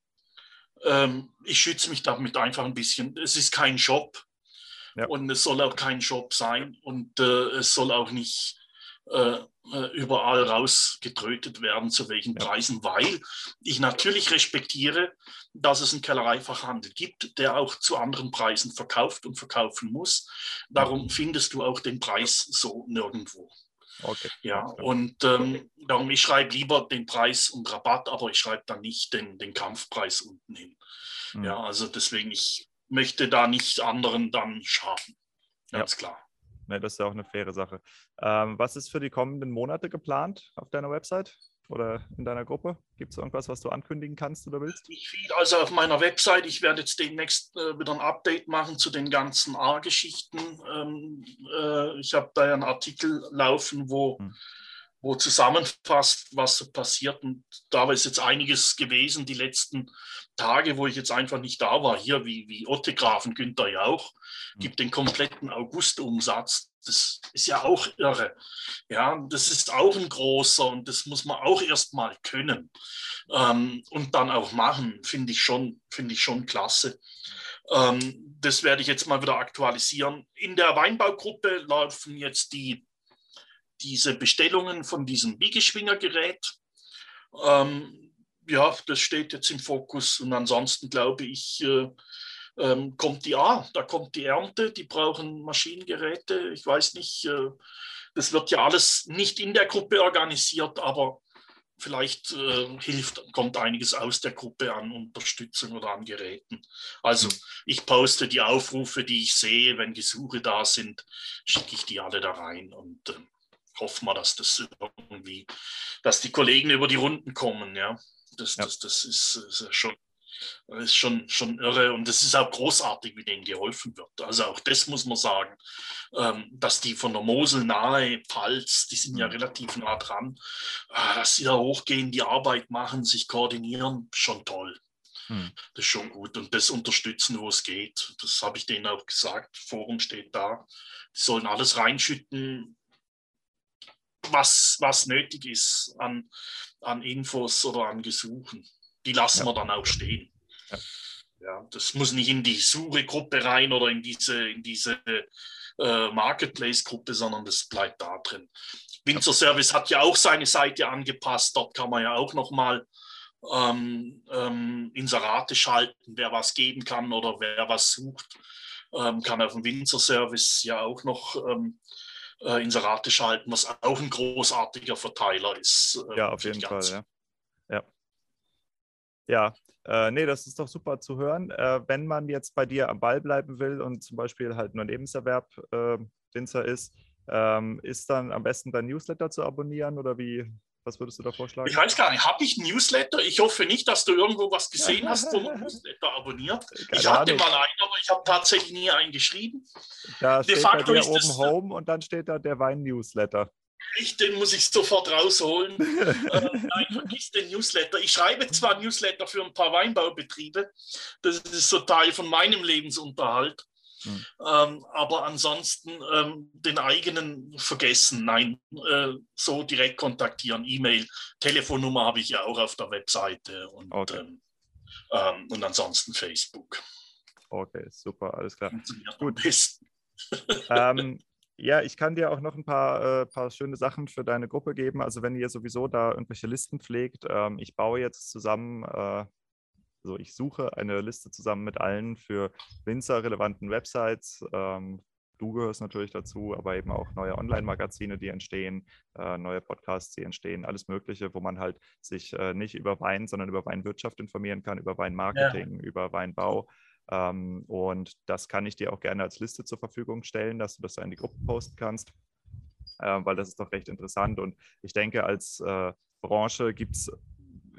ähm, ich schütze mich damit einfach ein bisschen. Es ist kein Shop. Ja. Und es soll auch kein Shop sein und äh, es soll auch nicht äh, überall rausgetrötet werden, zu welchen. Preisen, weil ich natürlich respektiere, dass es einen Kellereifachhandel gibt, der auch zu anderen Preisen verkauft und verkaufen muss. Darum findest du auch den Preis so nirgendwo. Okay. Ja, und ähm, darum, ich schreibe lieber den Preis und Rabatt, aber ich schreibe dann nicht den, den Kampfpreis unten hin. Mhm. Ja, also deswegen, ich möchte da nicht anderen dann schaden. Ganz ja. klar. Ne, das ist ja auch eine faire Sache. Ähm, was ist für die kommenden Monate geplant auf deiner Website oder in deiner Gruppe? Gibt es irgendwas, was du ankündigen kannst oder willst? Nicht viel. Also auf meiner Website, ich werde jetzt demnächst äh, wieder ein Update machen zu den ganzen A-Geschichten. Ähm, äh, ich habe da ja einen Artikel laufen, wo hm wo zusammenfasst, was so passiert. Und da ist jetzt einiges gewesen die letzten Tage, wo ich jetzt einfach nicht da war. Hier wie, wie Otte Grafen Günther Jauch hm. gibt den kompletten Augustumsatz. Das ist ja auch irre. Ja, das ist auch ein großer und das muss man auch erstmal können ähm, und dann auch machen, finde ich schon, finde ich schon klasse. Ähm, das werde ich jetzt mal wieder aktualisieren. In der Weinbaugruppe laufen jetzt die diese Bestellungen von diesem Biegeschwingergerät. Ähm, ja, das steht jetzt im Fokus. Und ansonsten glaube ich, äh, ähm, kommt die A, da kommt die Ernte, die brauchen Maschinengeräte. Ich weiß nicht, äh, das wird ja alles nicht in der Gruppe organisiert, aber vielleicht äh, hilft, kommt einiges aus der Gruppe an Unterstützung oder an Geräten. Also ich poste die Aufrufe, die ich sehe, wenn Gesuche da sind, schicke ich die alle da rein und äh, hoffen wir, dass das irgendwie, dass die Kollegen über die Runden kommen, ja. Das, ja. das, das ist, ist schon, das ist schon, schon irre und es ist auch großartig, wie denen geholfen wird. Also auch das muss man sagen, ähm, dass die von der Mosel nahe, Pfalz, die sind ja mhm. relativ nah dran, äh, dass sie da hochgehen, die Arbeit machen, sich koordinieren, schon toll. Hm. Das ist schon gut und das unterstützen, wo es geht. Das habe ich denen auch gesagt. Forum steht da. Die sollen alles reinschütten, was, was nötig ist an, an Infos oder an Gesuchen. Die lassen ja. wir dann auch stehen. Ja. ja. das muss nicht in die Suche-Gruppe rein oder in diese, in diese äh, Marketplace-Gruppe, sondern das bleibt da drin. Winzer Service hat ja auch seine Seite angepasst. Dort kann man ja auch nochmal ähm, ähm, Inserate schalten, wer was geben kann oder wer was sucht, ähm, kann auf dem Winzer Service ja auch noch ähm, äh, Inserate schalten, was auch ein großartiger Verteiler ist. Äh, ja, auf jeden Fall. Ja, ja. ja. Äh, nee, das ist doch super zu hören. Äh, wenn man jetzt bei dir am Ball bleiben will und zum Beispiel halt nur Nebenserwerb äh, Winzer ist, ähm, ist dann am besten dein Newsletter zu abonnieren oder wie, was würdest du da vorschlagen? Ich weiß gar nicht, habe ich Newsletter? Ich hoffe nicht, dass du irgendwo was gesehen hast, wo man Newsletter abonniert. Keine ich hatte Ahnung. mal einen, aber ich habe tatsächlich nie einen geschrieben. Da De steht facto bei dir oben das, Home und dann steht da der Wein-Newsletter. Ich, den muss ich sofort rausholen. äh, nein, vergiss den Newsletter. Ich schreibe zwar Newsletter für ein paar Weinbaubetriebe, das ist so Teil von meinem Lebensunterhalt. Mhm. Ähm, aber ansonsten ähm, den eigenen vergessen. Nein, äh, so direkt kontaktieren. E-Mail, Telefonnummer habe ich ja auch auf der Webseite und, okay. ähm, ähm und ansonsten Facebook. Okay, super, alles klar. Gut. ähm, ja, ich kann dir auch noch ein paar, äh, paar schöne Sachen für deine Gruppe geben. Also wenn ihr sowieso da irgendwelche Listen pflegt, ähm, ich baue jetzt zusammen äh, also ich suche eine Liste zusammen mit allen für Winzer-relevanten Websites. Ähm, du gehörst natürlich dazu, aber eben auch neue Online-Magazine, die entstehen, äh, neue Podcasts, die entstehen, alles Mögliche, wo man halt sich äh, nicht über Wein, sondern über Weinwirtschaft informieren kann, über Weinmarketing, ja. über Weinbau. Ähm, und das kann ich dir auch gerne als Liste zur Verfügung stellen, dass du das in die Gruppe posten kannst, äh, weil das ist doch recht interessant. Und ich denke, als äh, Branche gibt es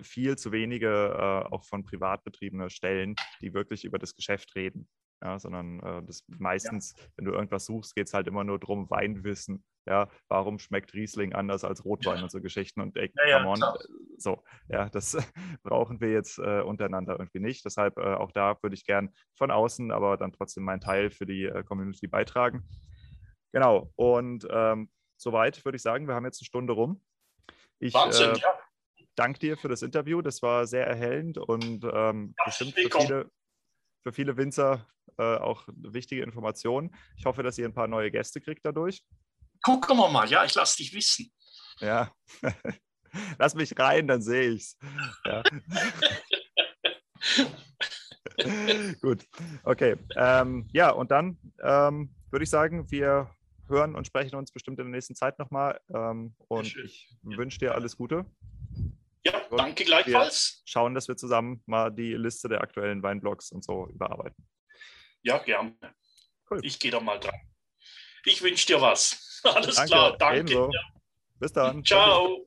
viel zu wenige äh, auch von privat betriebene Stellen, die wirklich über das Geschäft reden. Ja, sondern äh, das meistens, ja. wenn du irgendwas suchst, geht es halt immer nur darum, Weinwissen. Ja, warum schmeckt Riesling anders als Rotwein und so Geschichten und ey, ja, on. Äh, so, ja, das brauchen wir jetzt äh, untereinander irgendwie nicht. Deshalb äh, auch da würde ich gern von außen, aber dann trotzdem meinen Teil für die äh, Community beitragen. Genau, und ähm, soweit würde ich sagen, wir haben jetzt eine Stunde rum. Ich, Wahnsinn, äh, ja danke dir für das Interview. Das war sehr erhellend und ähm, bestimmt für viele, für viele Winzer äh, auch wichtige Informationen. Ich hoffe, dass ihr ein paar neue Gäste kriegt dadurch. Gucken wir mal, ja, ich lasse dich wissen. Ja, lass mich rein, dann sehe ich es. Ja. Gut, okay. Ähm, ja, und dann ähm, würde ich sagen, wir hören und sprechen uns bestimmt in der nächsten Zeit nochmal. Ähm, und ich wünsche dir alles Gute. Ja, und danke gleichfalls. schauen, dass wir zusammen mal die Liste der aktuellen Weinblogs und so überarbeiten. Ja, gerne. Cool. Ich gehe da mal dran. Ich wünsche dir was. Alles danke, klar, danke. Ja. Bis dann. Ciao.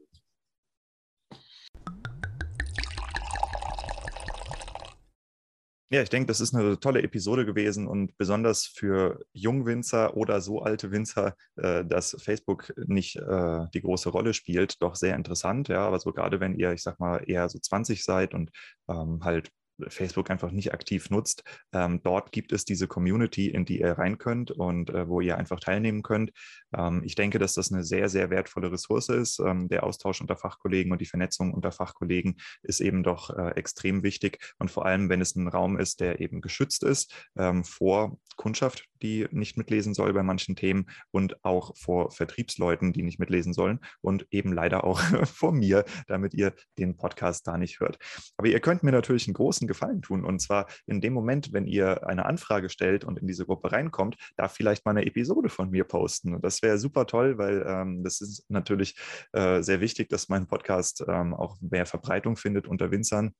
Ja, ich denke, das ist eine tolle Episode gewesen und besonders für Jungwinzer oder so alte Winzer, äh, dass Facebook nicht äh, die große Rolle spielt, doch sehr interessant. Ja, aber so gerade wenn ihr, ich sag mal, eher so 20 seid und ähm, halt Facebook einfach nicht aktiv nutzt. Ähm, dort gibt es diese Community, in die ihr rein könnt und äh, wo ihr einfach teilnehmen könnt. Ähm, ich denke, dass das eine sehr, sehr wertvolle Ressource ist. Ähm, der Austausch unter Fachkollegen und die Vernetzung unter Fachkollegen ist eben doch äh, extrem wichtig. Und vor allem, wenn es ein Raum ist, der eben geschützt ist ähm, vor Kundschaft, die nicht mitlesen soll bei manchen Themen und auch vor Vertriebsleuten, die nicht mitlesen sollen und eben leider auch vor mir, damit ihr den Podcast da nicht hört. Aber ihr könnt mir natürlich einen großen Gefallen tun und zwar in dem Moment, wenn ihr eine Anfrage stellt und in diese Gruppe reinkommt, da vielleicht mal eine Episode von mir posten. Das wäre super toll, weil ähm, das ist natürlich äh, sehr wichtig, dass mein Podcast ähm, auch mehr Verbreitung findet unter Winzern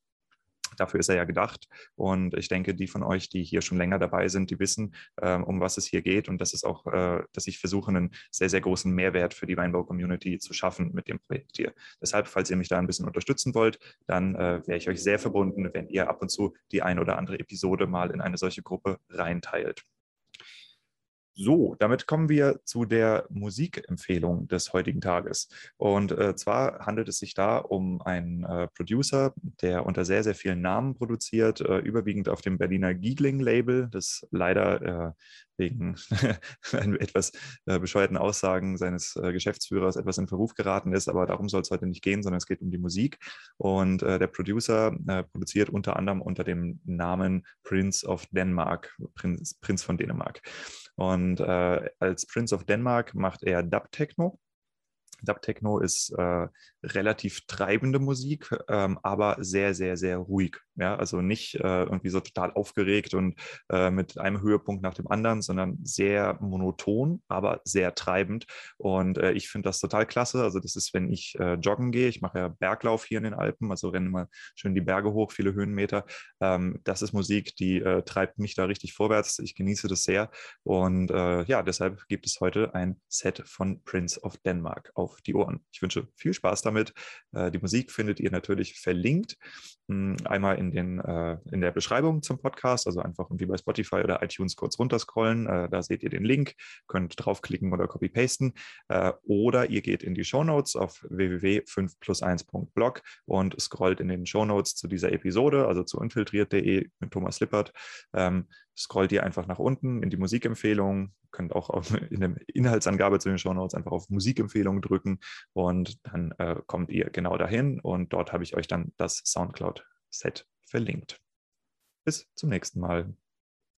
Dafür ist er ja gedacht. Und ich denke, die von euch, die hier schon länger dabei sind, die wissen, ähm, um was es hier geht und das ist auch, äh, dass ich versuche, einen sehr, sehr großen Mehrwert für die Weinbau-Community zu schaffen mit dem Projekt hier. Deshalb, falls ihr mich da ein bisschen unterstützen wollt, dann äh, wäre ich euch sehr verbunden, wenn ihr ab und zu die ein oder andere Episode mal in eine solche Gruppe reinteilt. So, damit kommen wir zu der Musikempfehlung des heutigen Tages. Und äh, zwar handelt es sich da um einen äh, Producer, der unter sehr, sehr vielen Namen produziert, äh, überwiegend auf dem Berliner Giegling-Label, das leider äh, wegen etwas äh, bescheuerten Aussagen seines äh, Geschäftsführers etwas in Verruf geraten ist. Aber darum soll es heute nicht gehen, sondern es geht um die Musik. Und der Producer produziert unter anderem unter dem Namen Prince of Denmark, Prinz, Prinz von Dänemark. Und äh, als Prince of Denmark macht er Dub Techno. Dub Techno ist äh, relativ treibende Musik, ähm, aber sehr, sehr, sehr ruhig. Ja, also nicht äh, irgendwie so total aufgeregt und äh, mit einem Höhepunkt nach dem anderen, sondern sehr monoton, aber sehr treibend. Und äh, ich finde das total klasse. Also das ist, wenn ich äh, joggen gehe, ich mache ja Berglauf hier in den Alpen, also renne mal schön die Berge hoch, viele Höhenmeter. Ähm, das ist Musik, die äh, treibt mich da richtig vorwärts. Ich genieße das sehr. Und ja, deshalb gibt es heute ein Set von Prince of Denmark auf die Ohren. Ich wünsche viel Spaß damit. die Musik findet ihr natürlich verlinkt. Hm, einmal in den, äh, in der Beschreibung zum Podcast, also einfach wie bei Spotify oder iTunes kurz runterscrollen. Äh, da seht ihr den Link, könnt draufklicken oder copy-pasten. Äh, oder ihr geht in die Show Notes auf www.5plus1.blog und scrollt in den Show Notes zu dieser Episode, also zu infiltriert.de mit Thomas Lippert. Scrollt ihr einfach nach unten in die Musikempfehlungen, könnt auch auf, in der Inhaltsangabe zu den Show Notes einfach auf Musikempfehlungen drücken und dann äh, kommt ihr genau dahin und dort habe ich euch dann das Soundcloud Set verlinkt. Bis zum nächsten Mal.